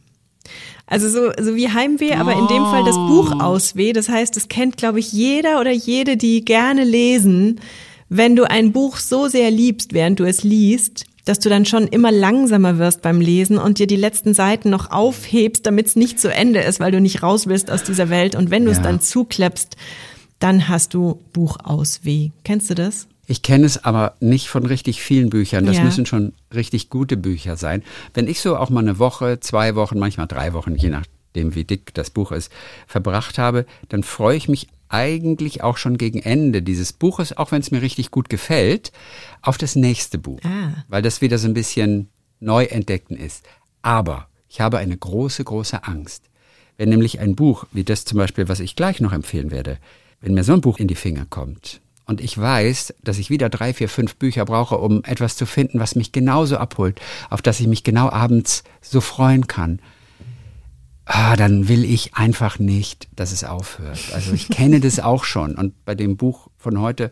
Also so, so wie Heimweh, aber in dem Fall das Buch oh. ausweh. Das heißt, es kennt, glaube ich, jeder oder jede, die gerne lesen. Wenn du ein Buch so sehr liebst, während du es liest, dass du dann schon immer langsamer wirst beim Lesen und dir die letzten Seiten noch aufhebst, damit es nicht zu Ende ist, weil du nicht raus willst aus dieser Welt. Und wenn du es ja. dann zuklappst, dann hast du Buchausweh. Kennst du das? Ich kenne es aber nicht von richtig vielen Büchern. Das ja. müssen schon richtig gute Bücher sein. Wenn ich so auch mal eine Woche, zwei Wochen, manchmal drei Wochen, je nachdem wie dick das Buch ist, verbracht habe, dann freue ich mich eigentlich auch schon gegen Ende dieses Buches, auch wenn es mir richtig gut gefällt, auf das nächste Buch, ah. weil das wieder so ein bisschen neu entdeckten ist. Aber ich habe eine große, große Angst. Wenn nämlich ein Buch, wie das zum Beispiel, was ich gleich noch empfehlen werde, wenn mir so ein Buch in die Finger kommt Und ich weiß, dass ich wieder drei, vier, fünf Bücher brauche, um etwas zu finden, was mich genauso abholt, auf das ich mich genau abends so freuen kann. Ah, dann will ich einfach nicht, dass es aufhört. Also ich kenne das auch schon. Und bei dem Buch von heute,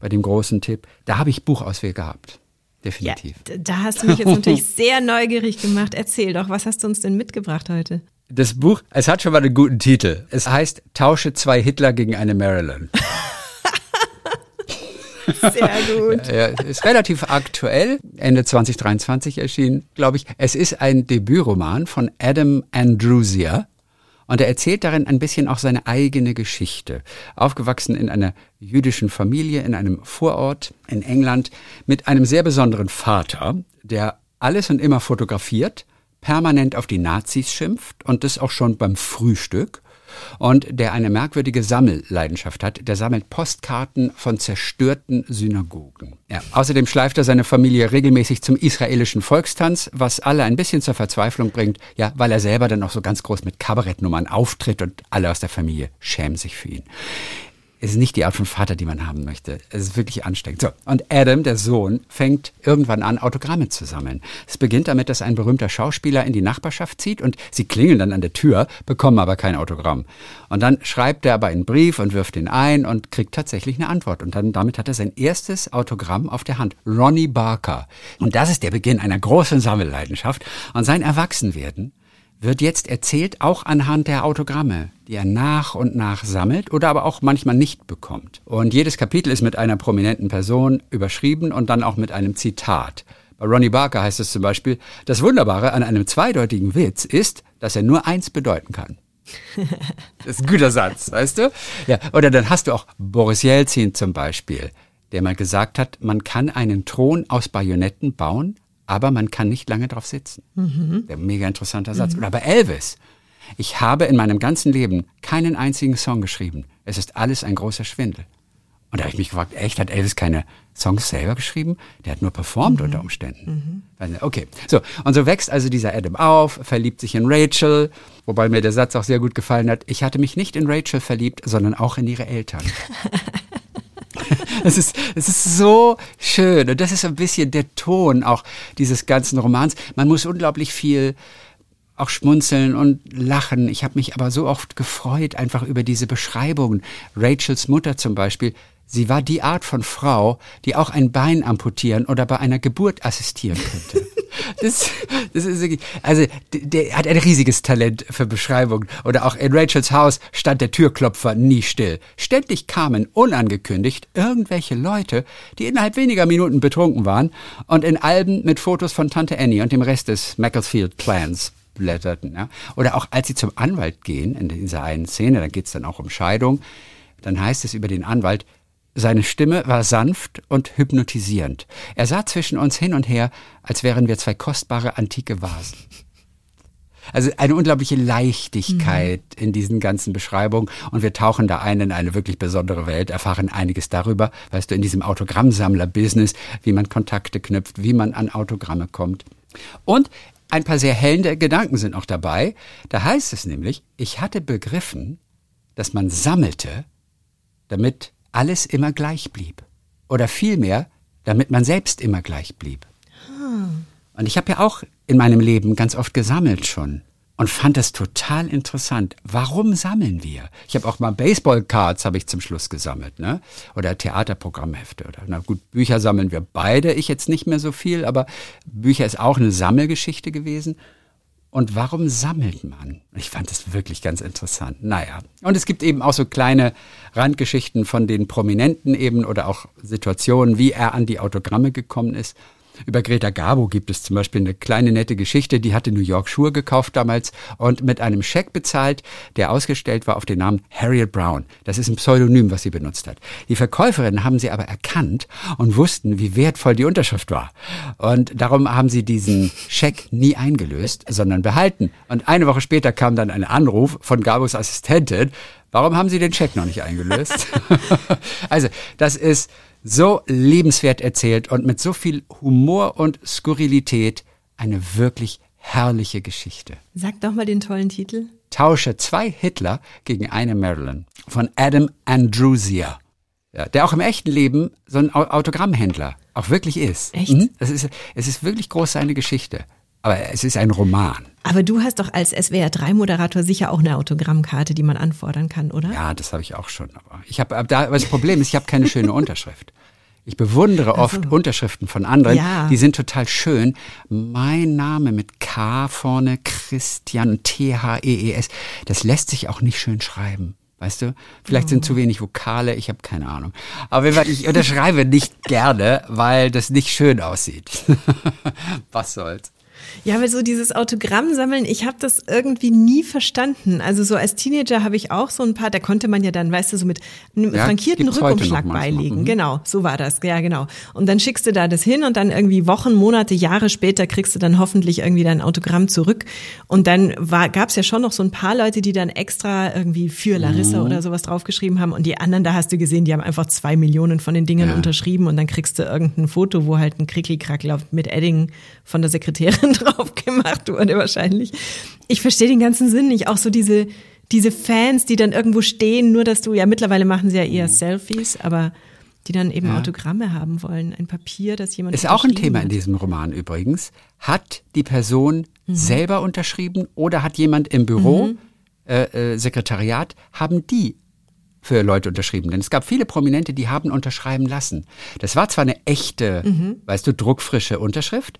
bei dem großen Tipp, da habe ich Buchauswähl gehabt. Definitiv. Ja, da hast du mich jetzt natürlich sehr neugierig gemacht. Erzähl doch, was hast du uns denn mitgebracht heute? Das Buch, es hat schon mal einen guten Titel. Es heißt Tausche zwei Hitler gegen eine Marilyn. [LAUGHS] [LAUGHS] Sehr gut. Ja, ist relativ aktuell, Ende 2023 erschienen, glaube ich. Es ist ein Debütroman von Adam Andrusia. Und er erzählt darin ein bisschen auch seine eigene Geschichte. Aufgewachsen in einer jüdischen Familie in einem Vorort in England mit einem sehr besonderen Vater, der alles und immer fotografiert, permanent auf die Nazis schimpft und das auch schon beim Frühstück und der eine merkwürdige Sammelleidenschaft hat. Der sammelt Postkarten von zerstörten Synagogen. Ja. Außerdem schleift er seine Familie regelmäßig zum israelischen Volkstanz, was alle ein bisschen zur Verzweiflung bringt, ja, weil er selber dann auch so ganz groß mit Kabarettnummern auftritt und alle aus der Familie schämen sich für ihn es ist nicht die Art von Vater, die man haben möchte. Es ist wirklich ansteckend. So, und Adam, der Sohn, fängt irgendwann an, Autogramme zu sammeln. Es beginnt damit, dass ein berühmter Schauspieler in die Nachbarschaft zieht und sie klingeln dann an der Tür, bekommen aber kein Autogramm. Und dann schreibt er aber einen Brief und wirft ihn ein und kriegt tatsächlich eine Antwort. Und dann damit hat er sein erstes Autogramm auf der Hand. Ronnie Barker. Und das ist der Beginn einer großen Sammelleidenschaft. Und sein Erwachsenwerden wird jetzt erzählt, auch anhand der Autogramme, die er nach und nach sammelt oder aber auch manchmal nicht bekommt. Und jedes Kapitel ist mit einer prominenten Person überschrieben und dann auch mit einem Zitat. Bei Ronnie Barker heißt es zum Beispiel, das Wunderbare an einem zweideutigen Witz ist, dass er nur eins bedeuten kann. [LAUGHS] Das ist ein guter Satz, weißt du? Ja, oder dann hast du auch Boris Jelzin zum Beispiel, der mal gesagt hat, man kann einen Thron aus Bajonetten bauen, aber man kann nicht lange drauf sitzen. Mhm. Der mega interessanter Satz. Mhm. Oder bei Elvis. Ich habe in meinem ganzen Leben keinen einzigen Song geschrieben. Es ist alles ein großer Schwindel. Und da habe ich mich gefragt, echt, hat Elvis keine Songs selber geschrieben? Der hat nur performt mhm. unter Umständen. Mhm. Okay, so. Und so wächst also dieser Adam auf, verliebt sich in Rachel, wobei mir der Satz auch sehr gut gefallen hat. Ich hatte mich nicht in Rachel verliebt, sondern auch in ihre Eltern. [LAUGHS] [LAUGHS] Es ist, es ist so schön. Und das ist ein bisschen der Ton auch dieses ganzen Romans. Man muss unglaublich viel auch schmunzeln und lachen. Ich habe mich aber so oft gefreut einfach über diese Beschreibungen. Rachels Mutter zum Beispiel, sie war die Art von Frau, die auch ein Bein amputieren oder bei einer Geburt assistieren könnte. Das, das ist wirklich, also der hat ein riesiges Talent für Beschreibungen. Oder auch in Rachels Haus stand der Türklopfer nie still. Ständig kamen unangekündigt irgendwelche Leute, die innerhalb weniger Minuten betrunken waren und in Alben mit Fotos von Tante Annie und dem Rest des Macclesfield Clans blätterten. Ja? Oder auch als sie zum Anwalt gehen, in dieser einen Szene, da geht es dann auch um Scheidung, dann heißt es über den Anwalt, seine Stimme war sanft und hypnotisierend. Er sah zwischen uns hin und her, als wären wir zwei kostbare antike Vasen. Also eine unglaubliche Leichtigkeit mhm. in diesen ganzen Beschreibungen und wir tauchen da ein in eine wirklich besondere Welt, erfahren einiges darüber, weißt du, in diesem Autogrammsammler-Business, wie man Kontakte knüpft, wie man an Autogramme kommt. Und ein paar sehr hellende Gedanken sind auch dabei. Da heißt es nämlich, ich hatte begriffen, dass man sammelte, damit alles immer gleich blieb. Oder vielmehr, damit man selbst immer gleich blieb. Hm. Und ich habe ja auch in meinem Leben ganz oft gesammelt schon und fand das total interessant. Warum sammeln wir? Ich habe auch mal Baseballcards habe ich zum Schluss gesammelt, ne? Oder Theaterprogrammhefte oder na gut, Bücher sammeln wir beide, ich jetzt nicht mehr so viel, aber Bücher ist auch eine Sammelgeschichte gewesen und warum sammelt man? Ich fand das wirklich ganz interessant. Naja, und es gibt eben auch so kleine Randgeschichten von den Prominenten eben oder auch Situationen, wie er an die Autogramme gekommen ist. Über Greta Garbo gibt es zum Beispiel eine kleine nette Geschichte, die hatte New York Schuhe gekauft damals und mit einem Scheck bezahlt, der ausgestellt war auf den Namen Harriet Brown. Das ist ein Pseudonym, was sie benutzt hat. Die Verkäuferin haben sie aber erkannt und wussten, wie wertvoll die Unterschrift war. Und darum haben sie diesen Scheck nie eingelöst, sondern behalten. Und eine Woche später kam dann ein Anruf von Garbos Assistentin, Warum haben Sie den Scheck noch nicht eingelöst? [LAUGHS] also, das ist so lebenswert erzählt und mit so viel Humor und Skurrilität eine wirklich herrliche Geschichte. Sag doch mal den tollen Titel. Tausche zwei Hitler gegen eine Marilyn von Adam Andrusia. Der auch im echten Leben so ein Au- Autogrammhändler auch wirklich ist. Echt? Mhm. Es ist, es ist wirklich groß seine Geschichte. Aber es ist ein Roman. Aber du hast doch als SWR3-Moderator sicher auch eine Autogrammkarte, die man anfordern kann, oder? Ja, das habe ich auch schon. Aber ich habe, aber da, aber das Problem ist, ich habe keine schöne Unterschrift. Ich bewundere oft Unterschriften von anderen, Ja. die sind total schön. Mein Name mit K vorne, Christian T-H-E-E-S, das lässt sich auch nicht schön schreiben. Weißt du? Vielleicht sind zu wenig Vokale, ich habe keine Ahnung. Aber ich unterschreibe nicht gerne, weil das nicht schön aussieht. [LAUGHS] Was soll's? Ja, weil so dieses Autogramm sammeln, ich habe das irgendwie nie verstanden. Also so als Teenager habe ich auch so ein paar, da konnte man ja dann, weißt du, so mit einem Ja, frankierten Rückumschlag beilegen. Mhm. Genau, so war das. Ja, genau. Und dann schickst du da das hin und dann irgendwie Wochen, Monate, Jahre später kriegst du dann hoffentlich irgendwie dein Autogramm zurück. Und dann gab es ja schon noch so ein paar Leute, die dann extra irgendwie für Larissa Mhm. oder sowas draufgeschrieben haben. Und die anderen, da hast du gesehen, die haben einfach zwei Millionen von den Dingen Ja. unterschrieben und dann kriegst du irgendein Foto, wo halt ein Krickli-Krackel mit Edding von der Sekretärin drauf gemacht wurde wahrscheinlich. Ich verstehe den ganzen Sinn nicht. Auch so diese, diese Fans, die dann irgendwo stehen, nur dass du, ja mittlerweile machen sie ja eher Selfies, aber die dann eben Autogramme haben wollen. Ein Papier, das jemand Ist auch ein Thema in hat. diesem Roman übrigens. Hat die Person Mhm. selber unterschrieben oder hat jemand im Büro, äh, äh, Sekretariat, haben die für Leute unterschrieben? Denn es gab viele Prominente, die haben unterschreiben lassen. Das war zwar eine echte, Mhm. weißt du, druckfrische Unterschrift,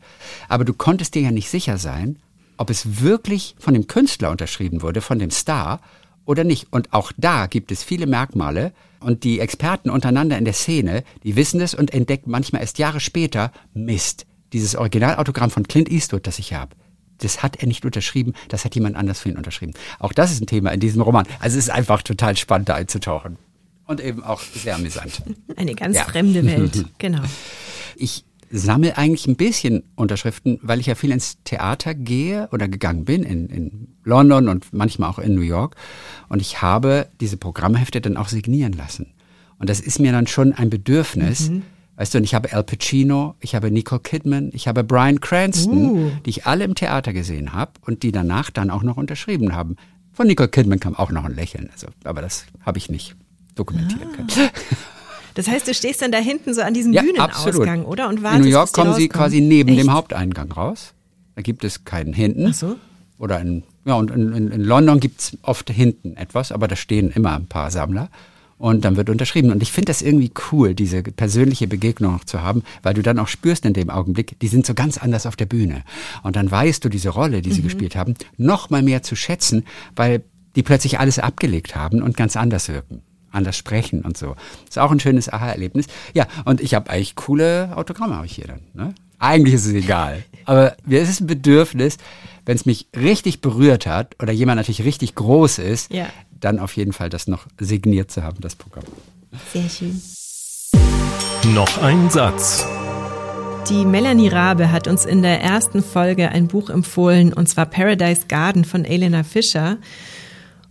aber du konntest dir ja nicht sicher sein, ob es wirklich von dem Künstler unterschrieben wurde, von dem Star oder nicht. Und auch da gibt es viele Merkmale. Und die Experten untereinander in der Szene, die wissen es und entdecken manchmal erst Jahre später, Mist, dieses Originalautogramm von Clint Eastwood, das ich habe, das hat er nicht unterschrieben, das hat jemand anders für ihn unterschrieben. Auch das ist ein Thema in diesem Roman. Also es ist einfach total spannend, da einzutauchen. Und eben auch sehr amüsant. [LAUGHS] Eine ganz Ja. fremde Welt. [LAUGHS] Genau. Ich sammle eigentlich ein bisschen Unterschriften, weil ich ja viel ins Theater gehe oder gegangen bin, in, in London und manchmal auch in New York. Und ich habe diese Programmhefte dann auch signieren lassen. Und das ist mir dann schon ein Bedürfnis. Weißt du, und ich habe Al Pacino, ich habe Nicole Kidman, ich habe Brian Cranston, Uh. die ich alle im Theater gesehen habe und die danach dann auch noch unterschrieben haben. Von Nicole Kidman kam auch noch ein Lächeln, also, aber das habe ich nicht dokumentieren können. [LAUGHS] Das heißt, du stehst dann da hinten so an diesem Ja, Bühnenausgang, absolut. oder? Und In wartest, New York kommen sie quasi neben Echt? dem Haupteingang raus. Da gibt es keinen hinten. Ach so. Oder in, ja, und in, in, in London gibt's oft hinten etwas, aber da stehen immer ein paar Sammler. Und dann wird unterschrieben. Und ich finde das irgendwie cool, diese persönliche Begegnung noch zu haben, weil du dann auch spürst in dem Augenblick, die sind so ganz anders auf der Bühne. Und dann weißt du diese Rolle, die sie gespielt haben, noch mal mehr zu schätzen, weil die plötzlich alles abgelegt haben und ganz anders wirken anders sprechen und so. Ist auch ein schönes Aha-Erlebnis. Ja, und ich habe eigentlich coole Autogramme habe ich hier dann. Ne? Eigentlich ist es egal. Aber mir ist es ein Bedürfnis, wenn es mich richtig berührt hat oder jemand natürlich richtig groß ist, Ja. Dann auf jeden Fall das noch signiert zu haben, das Programm. Sehr schön. Noch ein Satz. Die Melanie Rabe hat uns in der ersten Folge ein Buch empfohlen, und zwar Paradise Garden von Elena Fischer.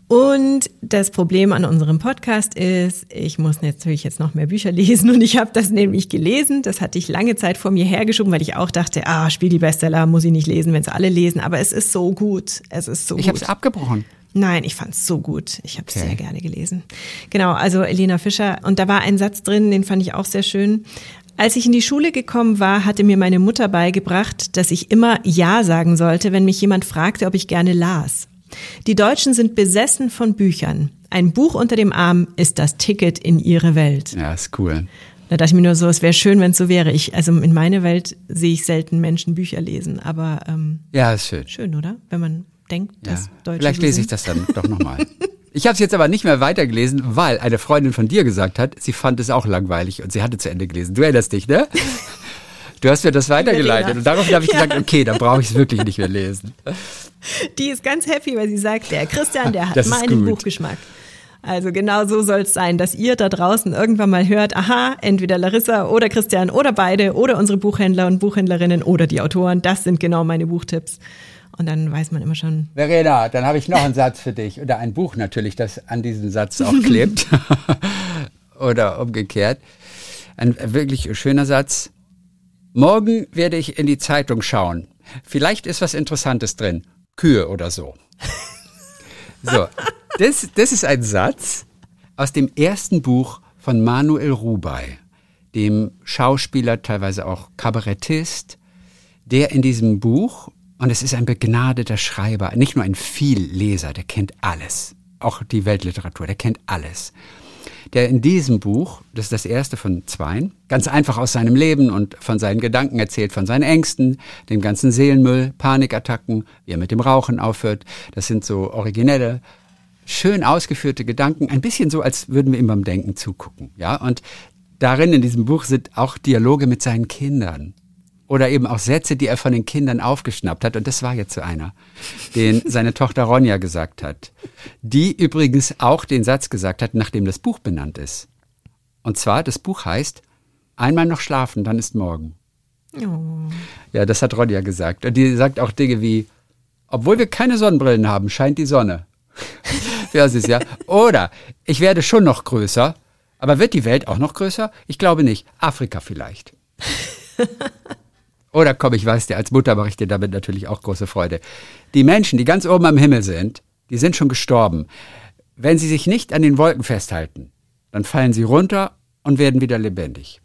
Und das Problem an unserem Podcast ist, ich muss natürlich jetzt noch mehr Bücher [LAUGHS] lesen und ich habe das nämlich gelesen. Das hatte ich lange Zeit vor mir hergeschoben, weil ich auch dachte, ah, Spiel die Bestseller muss ich nicht lesen, wenn es alle lesen. Aber es ist so gut. Es ist so Ich gut. habe es abgebrochen. Nein, ich fand es so gut. Ich habe es Okay. sehr gerne gelesen. Genau, also Elena Fischer. Und da war ein Satz drin, den fand ich auch sehr schön. Als ich in die Schule gekommen war, hatte mir meine Mutter beigebracht, dass ich immer Ja sagen sollte, wenn mich jemand fragte, ob ich gerne las. Die Deutschen sind besessen von Büchern. Ein Buch unter dem Arm ist das Ticket in ihre Welt. Ja, ist cool. Da dachte ich mir nur so, es wäre schön, wenn es so wäre. Ich, also in meine Welt sehe ich selten Menschen Bücher lesen, aber ähm, Ja, ist schön. schön, oder? Wenn man denkt, Ja. dass Deutsche Vielleicht lese ich das dann doch nochmal. Ich habe es jetzt aber nicht mehr weitergelesen, weil eine Freundin von dir gesagt hat, sie fand es auch langweilig und sie hatte zu Ende gelesen. Du erinnerst dich, ne? Du hast mir das weitergeleitet und daraufhin habe ich Ja. gesagt, okay, dann brauche ich es wirklich nicht mehr lesen. Die ist ganz happy, weil sie sagt, der Christian, der hat Das meinen gut. Buchgeschmack. Also genau so soll es sein, dass ihr da draußen irgendwann mal hört, aha, entweder Larissa oder Christian oder beide oder unsere Buchhändler und Buchhändlerinnen oder die Autoren, das sind genau meine Buchtipps. Und dann weiß man immer schon, Verena, dann habe ich noch einen Satz für dich. Oder ein Buch natürlich, das an diesem Satz auch klebt. [LAUGHS] Oder umgekehrt. Ein wirklich schöner Satz. Morgen werde ich in die Zeitung schauen. Vielleicht ist was Interessantes drin. Kühe oder so. [LAUGHS] So, das, das ist ein Satz aus dem ersten Buch von Manuel Rubey, dem Schauspieler, teilweise auch Kabarettist, der in diesem Buch, und es ist ein begnadeter Schreiber, nicht nur ein Vielleser, der kennt alles, auch die Weltliteratur, der kennt alles der in diesem Buch, das ist das erste von zweien, ganz einfach aus seinem Leben und von seinen Gedanken erzählt, von seinen Ängsten, dem ganzen Seelenmüll, Panikattacken, wie er mit dem Rauchen aufhört. Das sind so originelle, schön ausgeführte Gedanken, ein bisschen so, als würden wir ihm beim Denken zugucken. Ja, und darin in diesem Buch sind auch Dialoge mit seinen Kindern oder eben auch Sätze, die er von den Kindern aufgeschnappt hat. Und das war jetzt so einer, den seine Tochter Ronja gesagt hat. Die übrigens auch den Satz gesagt hat, nachdem das Buch benannt ist. Und zwar, das Buch heißt, einmal noch schlafen, dann ist morgen. Oh. Ja, das hat Ronja gesagt. Und die sagt auch Dinge wie, obwohl wir keine Sonnenbrillen haben, scheint die Sonne. [LAUGHS] ja, ist ja. Oder, ich werde schon noch größer, aber wird die Welt auch noch größer? Ich glaube nicht. Afrika vielleicht. [LAUGHS] Oder komm, ich weiß dir, als Mutter mache ich dir damit natürlich auch große Freude. Die Menschen, die ganz oben am Himmel sind, die sind schon gestorben. Wenn sie sich nicht an den Wolken festhalten, dann fallen sie runter und werden wieder lebendig.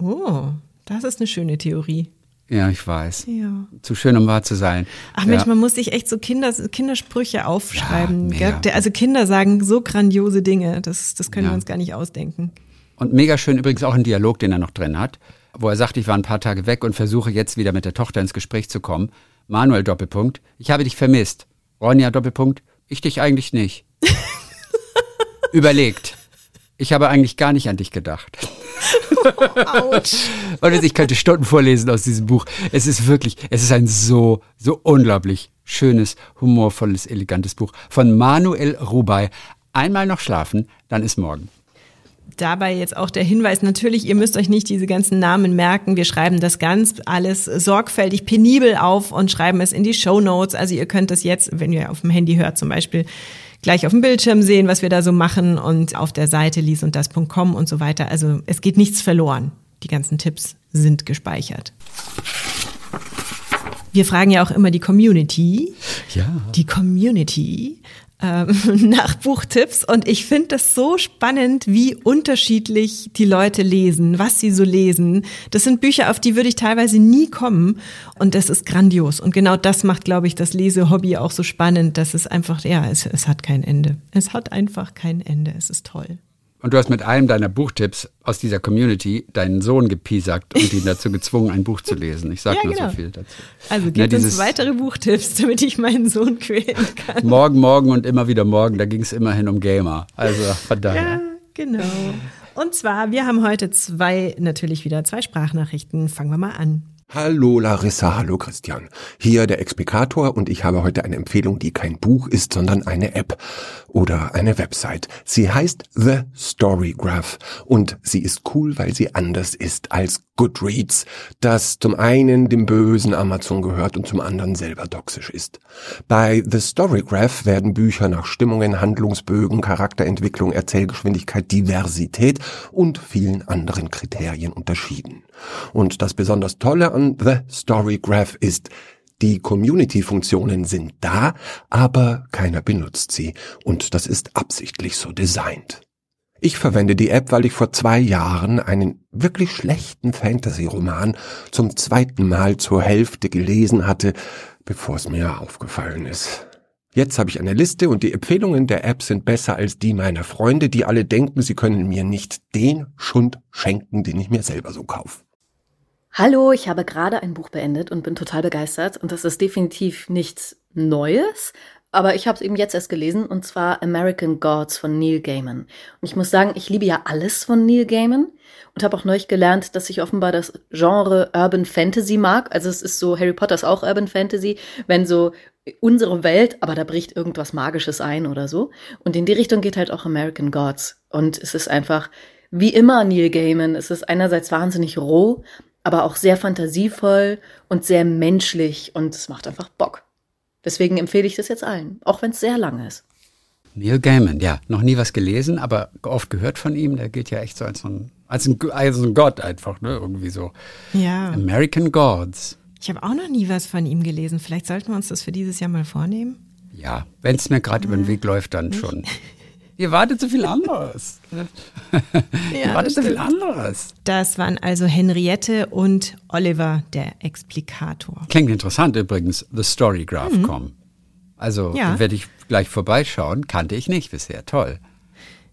Oh, das ist eine schöne Theorie. Ja, ich weiß. Ja. Zu schön, um wahr zu sein. Ach ja. Mensch, man muss sich echt so Kinder, Kindersprüche aufschreiben. Ja, also Kinder sagen so grandiose Dinge, das, das können wir uns gar nicht ausdenken. Und mega schön übrigens auch ein Dialog, den er noch drin hat wo er sagt, ich war ein paar Tage weg und versuche jetzt wieder mit der Tochter ins Gespräch zu kommen. Manuel Doppelpunkt, ich habe dich vermisst. Ronja Doppelpunkt, ich dich eigentlich nicht. [LAUGHS] Überlegt. Ich habe eigentlich gar nicht an dich gedacht. Autsch. [LAUGHS] Und ich könnte Stunden vorlesen aus diesem Buch. Es ist wirklich, es ist ein so, so unglaublich schönes, humorvolles, elegantes Buch von Manuel Rubey. Einmal noch schlafen, dann ist morgen dabei jetzt auch der Hinweis, natürlich, ihr müsst euch nicht diese ganzen Namen merken. Wir schreiben das ganz alles sorgfältig, penibel auf und schreiben es in die Show Notes. Also ihr könnt das jetzt, wenn ihr auf dem Handy hört zum Beispiel, gleich auf dem Bildschirm sehen, was wir da so machen und auf der Seite lies und das.com und so weiter. Also es geht nichts verloren. Die ganzen Tipps sind gespeichert. Wir fragen ja auch immer die Community. Ja. Die Community ähm, [LAUGHS] nach Buchtipps und ich finde das so spannend, wie unterschiedlich die Leute lesen, was sie so lesen. Das sind Bücher, auf die würde ich teilweise nie kommen und das ist grandios. Und genau das macht, glaube ich, das Lesehobby auch so spannend, dass es einfach, ja, es, es hat kein Ende. Es hat einfach kein Ende. Es ist toll. Und du hast mit einem deiner Buchtipps aus dieser Community deinen Sohn gepiesackt und ihn dazu gezwungen, ein Buch zu lesen. Ich sage ja, nur genau. so viel dazu. Also gibt ja, uns weitere Buchtipps, damit ich meinen Sohn quälen kann. Morgen, morgen und immer wieder morgen, da ging es immerhin um Gamer. Also daher. Ja, genau. Und zwar, wir haben heute zwei, natürlich wieder zwei Sprachnachrichten. Fangen wir mal an. Hallo Larissa, hallo Christian. Hier der Explikator und ich habe heute eine Empfehlung, die kein Buch ist, sondern eine App oder eine Website. Sie heißt The Storygraph und sie ist cool, weil sie anders ist als Goodreads, das zum einen dem bösen Amazon gehört und zum anderen selber toxisch ist. Bei The Storygraph werden Bücher nach Stimmungen, Handlungsbögen, Charakterentwicklung, Erzählgeschwindigkeit, Diversität und vielen anderen Kriterien unterschieden. Und das besonders Tolle an The Storygraph ist, die Community-Funktionen sind da, aber keiner benutzt sie. Und das ist absichtlich so designt. Ich verwende die App, weil ich vor zwei Jahren einen wirklich schlechten Fantasy-Roman zum zweiten Mal zur Hälfte gelesen hatte, bevor es mir aufgefallen ist. Jetzt habe ich eine Liste und die Empfehlungen der App sind besser als die meiner Freunde, die alle denken, sie können mir nicht den Schund schenken, den ich mir selber so kaufe. Hallo, ich habe gerade ein Buch beendet und bin total begeistert. Und das ist definitiv nichts Neues, aber ich habe es eben jetzt erst gelesen, und zwar American Gods von Neil Gaiman. Und ich muss sagen, ich liebe ja alles von Neil Gaiman und habe auch neulich gelernt, dass ich offenbar das Genre Urban Fantasy mag. Also es ist so, Harry Potter ist auch Urban Fantasy, wenn so unsere Welt, aber da bricht irgendwas Magisches ein oder so. Und in die Richtung geht halt auch American Gods. Und es ist einfach, wie immer Neil Gaiman, es ist einerseits wahnsinnig roh, aber auch sehr fantasievoll und sehr menschlich und es macht einfach Bock. Deswegen empfehle ich das jetzt allen, auch wenn es sehr lang ist. Neil Gaiman, ja, noch nie was gelesen, aber oft gehört von ihm. Der gilt ja echt so als ein, als ein, als ein Gott einfach, ne, irgendwie so. Ja. American Gods. Ich habe auch noch nie was von ihm gelesen. Vielleicht sollten wir uns das für dieses Jahr mal vornehmen. Ja, wenn es mir gerade über den Weg läuft, dann schon. [LAUGHS] Ihr wartet so viel anderes. Ihr wartet so viel anderes. Das waren also Henriette und Oliver, der Explikator. Klingt interessant übrigens, The Storygraph.com. Also Ja. werde ich gleich vorbeischauen. Kannte ich nicht bisher. Toll.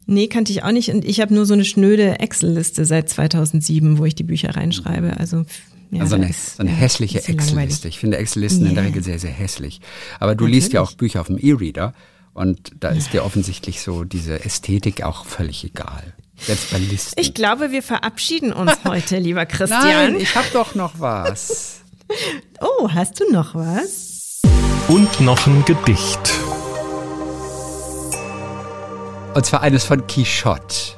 Nee, kannte ich auch nicht. Und ich habe nur so eine schnöde Excel-Liste seit 2007, wo ich die Bücher reinschreibe. Also, ja, also eine, ist, so eine ja, hässliche. Excel-Liste. Ich finde Excel-Listen in der Ja. Regel sehr, sehr hässlich. Aber du liest ja auch. Bücher auf dem E-Reader und da ist dir offensichtlich so diese Ästhetik auch völlig egal. Selbst bei Listen. Ich glaube, wir verabschieden uns [LAUGHS] heute, lieber Christian. Nein, ich habe doch noch was. [LAUGHS] oh, hast du noch was? Und noch ein Gedicht. Und zwar eines von Quichotte.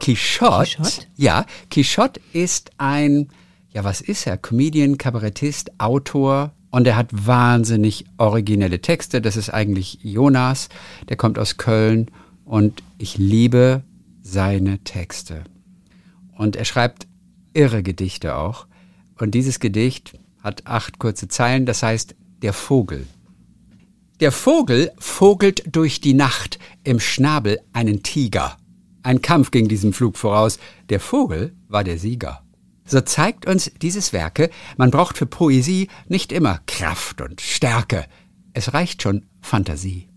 Quichotte, Quichotte? ja, Quichotte ist ein, ja, was ist er? Comedian, Kabarettist, Autor und er hat wahnsinnig originelle Texte. Das ist eigentlich Jonas, der kommt aus Köln und ich liebe seine Texte. Und er schreibt irre Gedichte auch. Und dieses Gedicht hat acht kurze Zeilen, das heißt Der Vogel. Der Vogel vogelt durch die Nacht, im Schnabel einen Tiger. Ein Kampf ging diesem Flug voraus. Der Vogel war der Sieger. So zeigt uns dieses Werke, man braucht für Poesie nicht immer Kraft und Stärke. Es reicht schon Fantasie.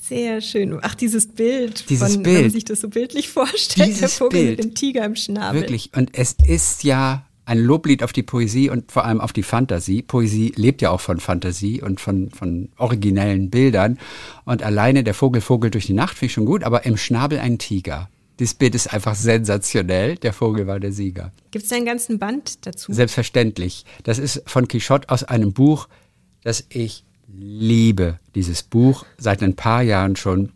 Sehr schön. Ach, dieses Bild. Dieses von, Wenn Bild. man sich das so bildlich vorstellt, der Dieses Vogel Bild. mit dem Tiger im Schnabel. Wirklich. Und es ist ja ein Loblied auf die Poesie und vor allem auf die Fantasie. Poesie lebt ja auch von Fantasie und von, von originellen Bildern. Und alleine der Vogel vogelt durch die Nacht finde ich schon gut, aber im Schnabel ein Tiger. Dieses Bild ist einfach sensationell. Der Vogel war der Sieger. Gibt es einen ganzen Band dazu? Selbstverständlich. Das ist von Quichotte aus einem Buch, das ich liebe. Dieses Buch seit ein paar Jahren schon.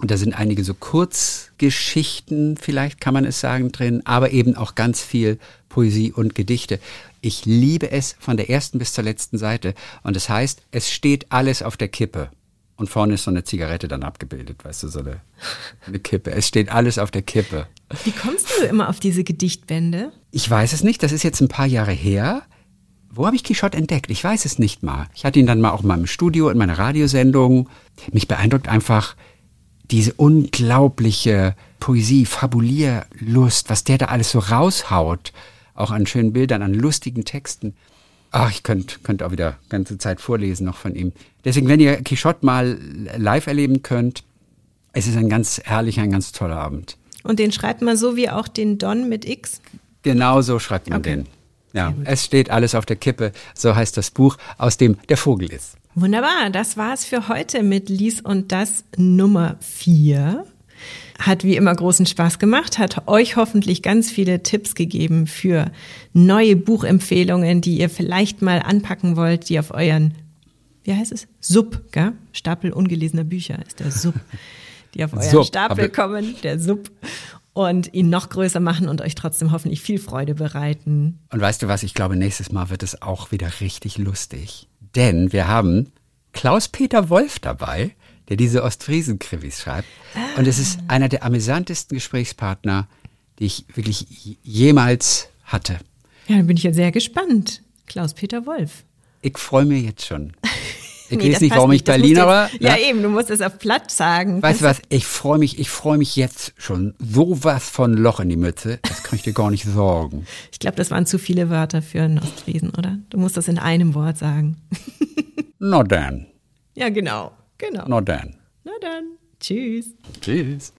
Und da sind einige so Kurzgeschichten, vielleicht kann man es sagen, drin, aber eben auch ganz viel Poesie und Gedichte. Ich liebe es von der ersten bis zur letzten Seite. Und das heißt, es steht alles auf der Kippe. Und vorne ist so eine Zigarette dann abgebildet, weißt du, so eine, eine Kippe. Es steht alles auf der Kippe. Wie kommst du immer auf diese Gedichtbände? Ich weiß es nicht, das ist jetzt ein paar Jahre her. Wo habe ich Quichotte entdeckt? Ich weiß es nicht mal. Ich hatte ihn dann mal auch mal im Studio in meiner Radiosendung. Mich beeindruckt einfach diese unglaubliche Poesie, Fabulierlust, was der da alles so raushaut. Auch an schönen Bildern, an lustigen Texten. Ach, ich könnte könnt auch wieder ganze Zeit vorlesen noch von ihm. Deswegen, wenn ihr Quichotte mal live erleben könnt, es ist ein ganz herrlicher, ein ganz toller Abend. Und den schreibt man so wie auch den Don mit X? Genau so schreibt man Okay. den. Ja, es steht alles auf der Kippe. So heißt das Buch, aus dem der Vogel ist. Wunderbar, das war's für heute mit Lies und das Nummer 4. Hat wie immer großen Spaß gemacht, hat euch hoffentlich ganz viele Tipps gegeben für neue Buchempfehlungen, die ihr vielleicht mal anpacken wollt, die auf euren, wie heißt es? Sub, gell? Stapel ungelesener Bücher ist der Sub. Die auf euren Sub, Stapel kommen, der Sub. Und ihn noch größer machen und euch trotzdem hoffentlich viel Freude bereiten. Und weißt du was, ich glaube, nächstes Mal wird es auch wieder richtig lustig. Denn wir haben Klaus-Peter Wolf dabei, der diese Ostfriesen-Krimis schreibt. Und es ist einer der amüsantesten Gesprächspartner, die ich wirklich jemals hatte. Ja, dann bin ich ja sehr gespannt. Klaus-Peter Wolf. Ich freue mich jetzt schon. [LAUGHS] Ich Nee, weiß nicht, warum ich musst du Berliner war. Ja, eben, du musst es auf Platt sagen. Weißt du was, ich freue mich, ich freue mich jetzt schon sowas von Loch in die Mütze. Das kann ich dir gar nicht sagen. [LAUGHS] Ich glaube, das waren zu viele Wörter für einen Ostfriesen, oder? Du musst das in einem Wort sagen. [LAUGHS] Na dann, Ja, genau. Genau. na dann. Na dann. Tschüss. Tschüss.